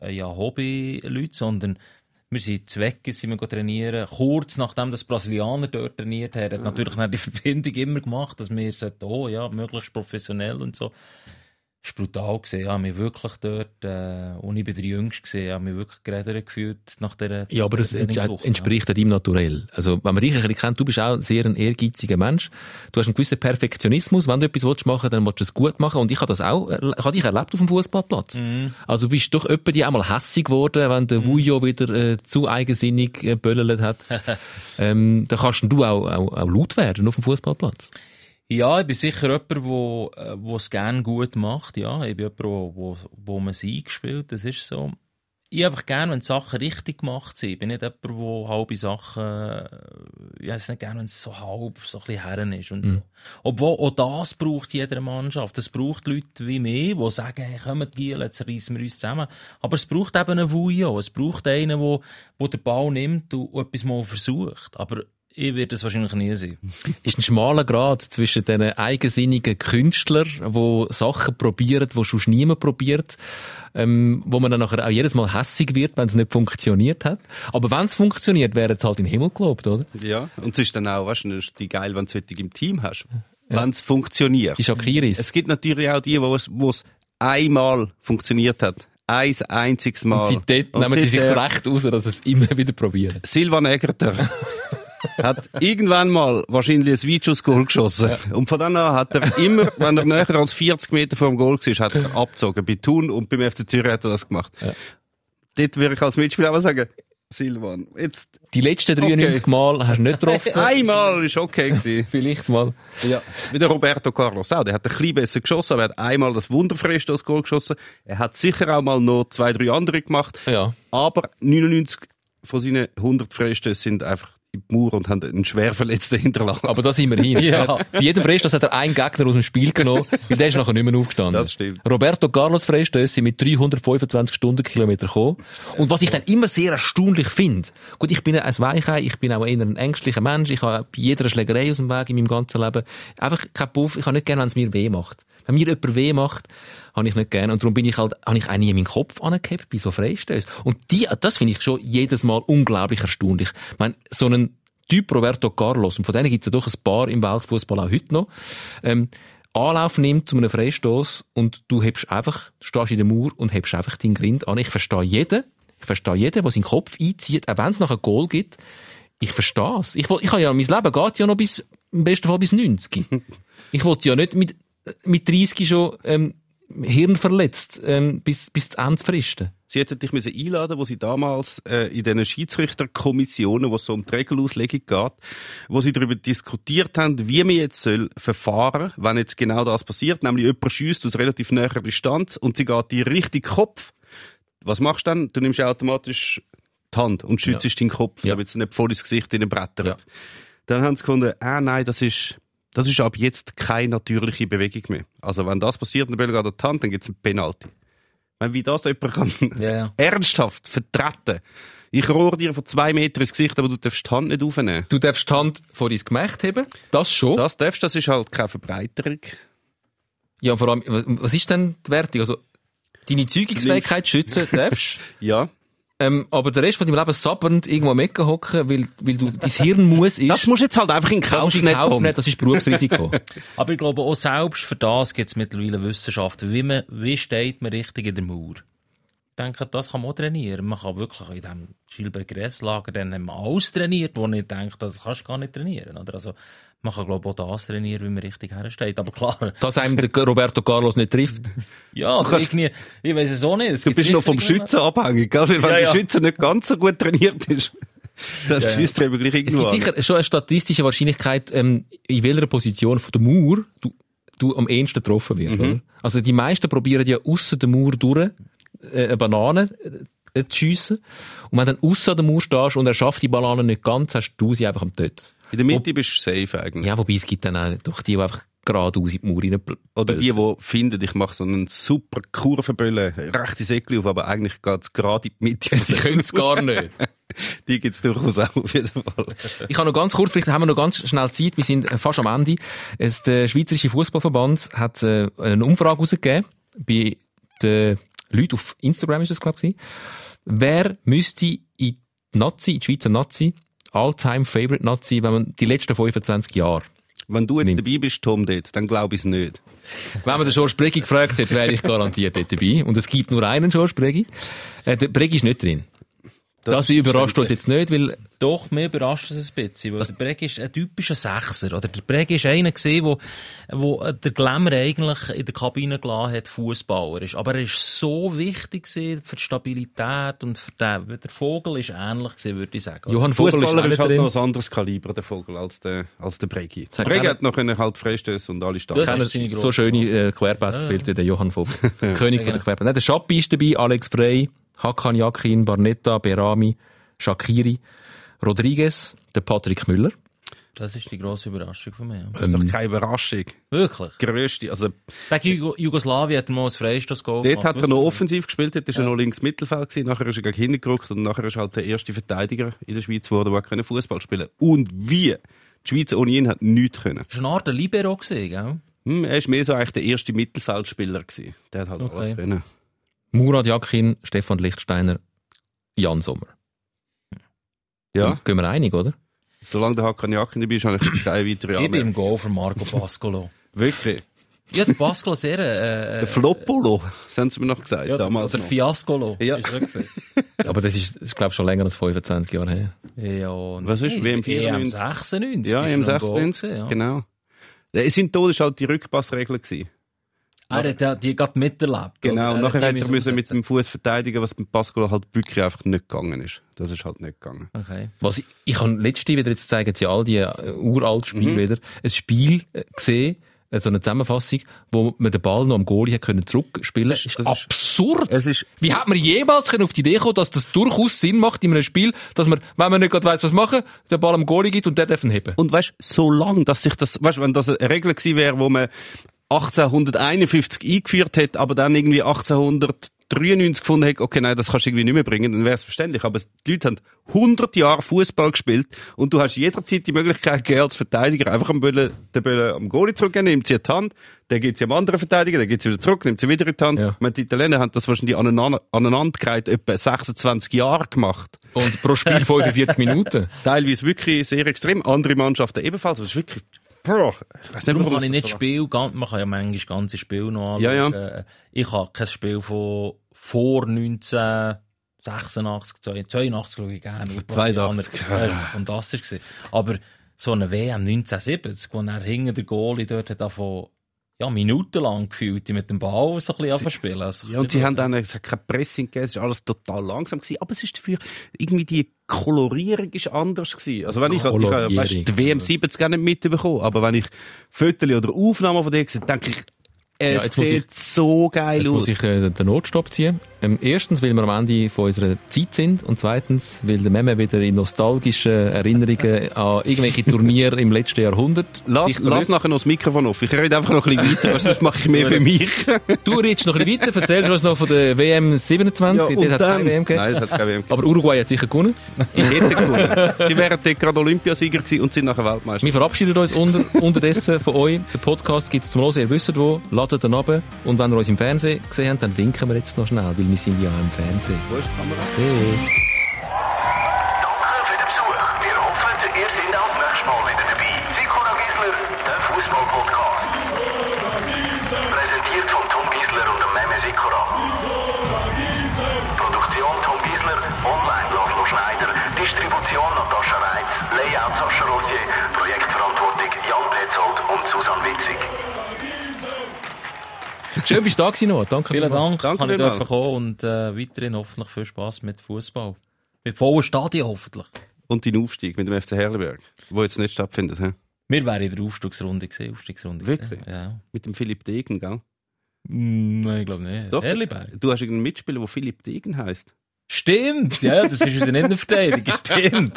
äh, ja, Hobby-Leute, sondern wir sind Zwecke, sind wir trainieren. Kurz nachdem das Brasilianer dort trainiert hat, hat natürlich die *laughs* Verbindung immer gemacht, dass wir sollten, oh ja, möglichst professionell und so. War brutal gesehen, ja, mich wirklich dort, äh, und ich bin der Jüngste gesehen, ja, mich wirklich geredet gefühlt nach dieser Ja, aber Trainingswoche, entspricht ja deinem Naturell. Also, wenn man dich ein bisschen kennt, du bist auch sehr ein ehrgeiziger Mensch. Du hast einen gewissen Perfektionismus. Wenn du etwas willst machen dann willst du es gut machen. Und ich habe das auch, ich habe dich erlebt auf dem Fußballplatz. Also, du bist doch öppe die auch mal hässig geworden, wenn der Vujo wieder äh, zu eigensinnig äh, hat. *laughs* ähm, da kannst du auch, auch, auch laut werden auf dem Fußballplatz. Ja, ich bin sicher jemand, wo, äh, wo es gerne gut macht. Ja, ich bin jemand, wo, wo, wo man Sieg spielt. Das ist so. ich einfach gerne, wenn die Sachen richtig gemacht sind. Ich bin nicht jemand, der halbe Sachen, äh, ich weiß nicht gerne, wenn es so halb, so ein bisschen herren ist und so. Obwohl, auch das braucht jede Mannschaft. Es braucht Leute wie mich, die sagen, hey, kommt Giel, jetzt reissen wir uns zusammen. Aber es braucht eben einen Vujo. Es braucht einen, der, der den Ball nimmt und etwas mal versucht. Aber ich werde es wahrscheinlich nie sein. *laughs* ist ein schmaler Grad zwischen diesen eigensinnigen Künstlern, die Sachen probieren, die schon niemand probiert, ähm, wo man dann nachher auch jedes Mal hässig wird, wenn es nicht funktioniert hat. Aber wenn es funktioniert, wäre es halt in den Himmel gelobt, oder? Ja, und es ist dann auch, weißt du, es ist die geil, wenn du es im Team hast. Wenn es funktioniert. Die Shakiris. Es gibt natürlich auch die, wo es, wo es einmal funktioniert hat. Ein einziges Mal. Und seitdem nehmen sie sich das Recht raus, dass sie es immer wieder probieren. Silvan Egerter *laughs* hat irgendwann mal wahrscheinlich ein Weitschuss-Goal geschossen. Und von dann an hat er immer, wenn er näher als 40 Meter vor dem Goal war, hat er abgezogen. Bei Thun und beim FC Zürich hat er das gemacht. Dort würde ich als Mitspieler aber sagen, Silvan, jetzt Die letzten 93 Mal hast du nicht getroffen. *laughs* einmal ist okay gewesen. *laughs* Vielleicht mal. Ja. Wie der Roberto Carlos auch. Der hat ein bisschen besser geschossen, aber er hat einmal das Wunderfreistoß-Goal geschossen. Er hat sicher auch mal noch zwei, drei andere gemacht. Ja. Aber 99 von seinen 100 Freistößen sind einfach in die Mauer und haben einen schwer Verletzten hinterlassen. Aber das immerhin. *laughs* Ja. Bei jedem Freistoß hat er einen Gegner aus dem Spiel genommen, *laughs* weil der ist nachher nicht mehr aufgestanden. Das stimmt. Roberto Carlos Freistöße sind mit 325 Stundenkilometer gekommen. Und was ich dann immer sehr erstaunlich finde, gut, ich bin ein Weichei, ich bin auch eher ein ängstlicher Mensch, ich habe bei jeder Schlägerei aus dem Weg in meinem ganzen Leben einfach keinen Puff, ich habe nicht gerne, wenn es mir weh macht. Wenn mir jemand weh macht, habe ich nicht gerne. Und darum bin ich halt, habe ich eigentlich in meinen Kopf angehabt bei so Freistößen. Und die, das finde ich schon jedes Mal unglaublich erstaunlich. Ich meine, so einen Typ Roberto Carlos, und von denen gibt es ja doch ein paar im Weltfußball auch heute noch, ähm, Anlauf nimmt zu einem Freistoß und du hebst einfach, stehst in der Mauer und hebst einfach deinen Grind an. Ich verstehe jeden, ich verstehe jeden, der seinen Kopf einzieht, auch wenn es noch ein Goal gibt. Ich verstehe es. Ich, ich habe ja, mein Leben geht ja noch bis, im besten Fall bis 90. *laughs* ich wollte ja nicht mit, mit 30 schon, ähm, hirnverletzt, ähm, bis, bis zu Ende zu fristen. Sie hätten dich müssen einladen, wo sie damals äh, in diesen Schiedsrichterkommissionen, wo es so um die Regelauslegung geht, wo sie darüber diskutiert haben, wie man jetzt soll verfahren, wenn jetzt genau das passiert, nämlich jemand schießt aus relativ näher Distanz und sie geht dir richtig Kopf. Was machst du dann? Du nimmst automatisch die Hand und schützt deinen Kopf, Ja. damit es nicht voll ins Gesicht in den Brettern. Ja. Dann haben sie gefunden, ah nein, das ist das ist ab jetzt keine natürliche Bewegung mehr. Also wenn das passiert und der die Hand, dann gibt es einen Penalty. Wenn wie das jemand kann Ja, ja. *laughs* ernsthaft vertreten. Ich rohre dir von zwei Metern ins Gesicht, aber du darfst die Hand nicht aufnehmen. Du darfst die Hand vor dein Gemächt heben, das schon. Das darfst, das ist halt keine Verbreiterung. Ja, vor allem, was, was ist denn die Wertung? Also, deine Zeugungsfähigkeit schützen *laughs* darfst, Ja. Ähm, aber der Rest von deinem Leben sabbernd irgendwo am Ecken hocken, weil, weil du, dein Hirn muss *laughs* ist. Das musst du jetzt halt einfach in das Kauf nehmen, Kauf nehmen, das ist Berufsrisiko. *laughs* Aber ich glaube, auch selbst für das gibt es mittlerweile Wissenschaft. Wie, man, wie steht man richtig in der Mauer? Ich denke, das kann man auch trainieren. Man kann wirklich in diesem Schilberg-Gress-Lager dann haben wir alles trainiert, wo ich denke, das kannst du gar nicht trainieren. Oder? Also, man kann, glaube ich, auch das trainieren, wie man richtig hersteht. Aber klar, Dass einem der Roberto Carlos nicht trifft. *laughs* ja, aber irgendwie, ich weiß es auch nicht. Es Du gibt bist noch vom Schützen abhängig, gell? Wenn Ja, der ja. Schütze nicht ganz so gut trainiert ist, *laughs* dann schießt er eben gleich Es irgendwo gibt an. sicher schon eine statistische Wahrscheinlichkeit, ähm, in welcher Position von der Mauer du, du am ehesten getroffen wirst. Mhm. Oder? Also die meisten probieren ja ausser der Mauer durch äh, eine Banane äh, zu schiessen. Und wenn du dann ausser der Mauer stehst und er schafft die Banane nicht ganz, hast du sie einfach am Tötz. In der Mitte bist du safe eigentlich. Ja, wobei es gibt dann auch doch die, die einfach geradeaus in die Mauer rein Oder die, die finden, ich mache so einen super Kurvenböllen, rechte Säckli auf, aber eigentlich geht's gerade in die Mitte. *laughs* Sie können es gar nicht. *laughs* Die gibt's durchaus auch auf jeden Fall. Ich habe noch ganz kurz, vielleicht haben wir noch ganz schnell Zeit, wir sind fast am Ende. Es, der Schweizerische Fußballverband hat äh, eine Umfrage herausgegeben, bei den Leuten auf Instagram ist das, glaube ich. Wer müsste in die Nazi, in die Schweizer Nazi, all-time favorite Nazi, wenn man die letzten 25 Jahre, Wenn du jetzt Nimm. dabei bist, Tom, dort, dann glaube ich es nicht. wenn man den George Bregi gefragt hat, wäre ich garantiert dort dabei. Und es gibt nur einen George Bregi. Äh, der Bregi ist nicht drin. Das, überrascht uns jetzt nicht, weil Doch, mir überrascht es ein bisschen, weil der Breg ist ein typischer Sechser, oder? Der Breg ist einer gewesen, wo, wo der Glamour eigentlich in der Kabine gelassen hat, Fußballer ist. Aber er ist so wichtig gewesen für die Stabilität und für den, der Vogel ist ähnlich gewesen, würde ich sagen. Johann Vogel ist, Fußballer ist halt noch ein anderes Kaliber, der Vogel, als der, als der Bregi. Der Bregi hat noch können halt Freistöße und alle Das Starts. ist so schöne äh, Querpass gespielt wie der Johann Vogel. *laughs* König von der Querpass. Nein, der Schappi ist dabei, Alex Frey, Hakan Yakin, Barnetta, Berami, Shakiri, Rodriguez, der Patrick Müller. Das ist die grosse Überraschung von mir. Das ist doch keine Überraschung. Wirklich? Grösste. Also, Gegen Jugo Jugoslawien hat er mal ein Freistoß-Goal dort hat er noch offensiv gespielt, dort ist er noch links Mittelfeld gewesen, nachher ist er gegen hinten gerückt und nachher ist er halt der erste Verteidiger in der Schweiz geworden, der Fußball spielen Und wie? Die Schweiz ohne ihn hat nichts können. Das war eine Art der Libero, gewesen, gell? Hm, er ist mehr so eigentlich der erste Mittelfeldspieler gewesen. Der hat halt Okay. alles können. Murat Yakin, Stefan Lichtsteiner, Jan Sommer. Ja, Gehen wir einig, oder? solange der Hakan Jakin dabei ist, habe ich keine *clears throat* weitere Ich bin Anmerkung. im Goal für Marco Pascolo. *laughs* Wirklich. ja, der Pascolo sehr, äh, Der Floppolo, das haben sie mir noch gesagt, ja, damals der noch. Fiascolo. Ja. Ist gewesen. *laughs* Aber das ist, das ist glaube ich, schon länger als 25 Jahre her. ja, Was ist, WM 94? EM 96. Ja, Goal 96, gewesen, ja. genau. Es sind Tod ist halt die Rückpassregel gewesen. Er hat ja die gerade miterlebt. Genau, und nachher hat er müssen mit dem Fuß verteidigen, was beim Pascal halt wirklich einfach nicht gegangen ist. Das ist halt nicht gegangen. Okay. Was ich, ich habe letzte wieder, jetzt zeigen sie all die äh, uralten Spiele Mhm. wieder, ein Spiel äh, gesehen, äh, so eine Zusammenfassung, wo man den Ball noch am Goalie können zurückspielen. Das ist, das ist- absurd. Es ist- Wie hat man jemals können auf die Idee kommen, dass das durchaus Sinn macht in einem Spiel, dass man, wenn man nicht gerade weiss, was machen, den Ball am Goalie gibt und der darf ihn heben? Und weißt, so lang, dass sich das, weißt, wenn das eine Regel gewesen wäre, wo man 1851 eingeführt hat, aber dann irgendwie 1893 gefunden hat, okay, nein, das kannst du irgendwie nicht mehr bringen, dann wäre es verständlich. Aber die Leute haben 100 Jahre Fußball gespielt und du hast jederzeit die Möglichkeit gegeben, als Verteidiger einfach am Böllen, den Böllen am Goalie zurückgeben, nimmt sie in die Hand, der gibt sie am anderen Verteidiger, der gibt sie wieder zurück, nimmt sie wieder in die Hand. Ja. Meine, die Italiener haben das wahrscheinlich aneinander, aneinandergereiht etwa 26 Jahre gemacht. Und pro Spiel *laughs* 45 Minuten. Teilweise wirklich sehr extrem, andere Mannschaften ebenfalls. Das ist wirklich, ich nicht, Darum kann ich nicht Spiel, man kann ja manchmal ganze Spiel noch anschauen. Ja, ja. Äh, Ich habe kein Spiel von vor 1986, 82 schaue ich gerne. 82, Ja, das war fantastisch. gewesen. Aber so eine WM 1970, wo er hinter der Goalie dort davon ja, minutenlang gefühlt, die mit dem Ball so ein bisschen anfangen zu spielen. Also, Ja, und sie haben dann, es hat kein Pressing gegeben, es ist alles total langsam gewesen, aber es ist dafür, irgendwie die Kolorierung ist anders gewesen. Also wenn ich, ich weißt, die WM 70 gar nicht mitbekommen, aber wenn ich Fotos oder Aufnahmen von dir sehe, denke ich, es Ja, sieht so geil Jetzt aus. muss ich äh, den Notstopp ziehen. Ähm, erstens, weil wir am Ende von unserer Zeit sind und zweitens, weil der Meme wieder in nostalgischen Erinnerungen an irgendwelche Turniere im letzten Jahrhundert Lass, lass nachher noch das Mikrofon auf. Ich rede einfach noch ein bisschen weiter, sonst mache ich mehr für mich. *laughs* Du redest noch ein bisschen weiter, erzählst uns noch von der WM 27, und dort hat es keine WM gegeben. Nein, es hat keine WM gegeben. Aber Uruguay hat sicher gewonnen. Die hätten gewonnen. Sie wären dort gerade Olympiasieger gewesen und sind nachher Weltmeister. Wir verabschieden uns unter, *laughs* unterdessen von euch. Den Podcast gibt es zum Hören, ihr wisst wo. Ladet ihn runter. Und wenn ihr uns im Fernsehen gesehen habt, dann winken wir jetzt noch schnell, weil wir sind ja auch im Fernsehen. Wo ist die Kamera? Hey. Danke für den Besuch. Wir hoffen, ihr seid auch das nächste Mal wieder dabei. Sikora Gisler, der Fußball-Podcast. Präsentiert von Tom Gisler und dem Meme Sikora. Produktion Tom Gisler, online Laszlo Schneider, Distribution Natascha Reitz, Layout Sascha Rossier, Projektverantwortung Jan Petzold und Susanne Witzig. Schön, bist du da gewesen. Danke Vielen. Dank, Danke kann ich dürfen kommen und äh, weiterhin hoffentlich viel Spass mit Fußball. Mit vollen Stadion hoffentlich. Und dein Aufstieg mit dem FC Herlenberg, wo jetzt nicht stattfindet. He? Wir wären in der Aufstiegsrunde gesehen, Aufstiegsrunde. Wirklich? Ja. Mit dem Philipp Degen, gell? Mm, Nein, ich glaube nicht. Doch. Erliberg. Du hast irgendeinen Mitspieler, der Philipp Degen heisst. Stimmt, ja, das ist unser Innenverteidiger. *laughs* Stimmt.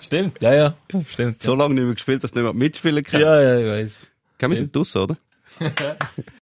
Stimmt, ja, ja. Stimmt. So lange nicht mehr gespielt, dass du nicht mehr mitspielen kann. Ja, ja, ich weiß. Kennen wir den Tuss, oder? *laughs*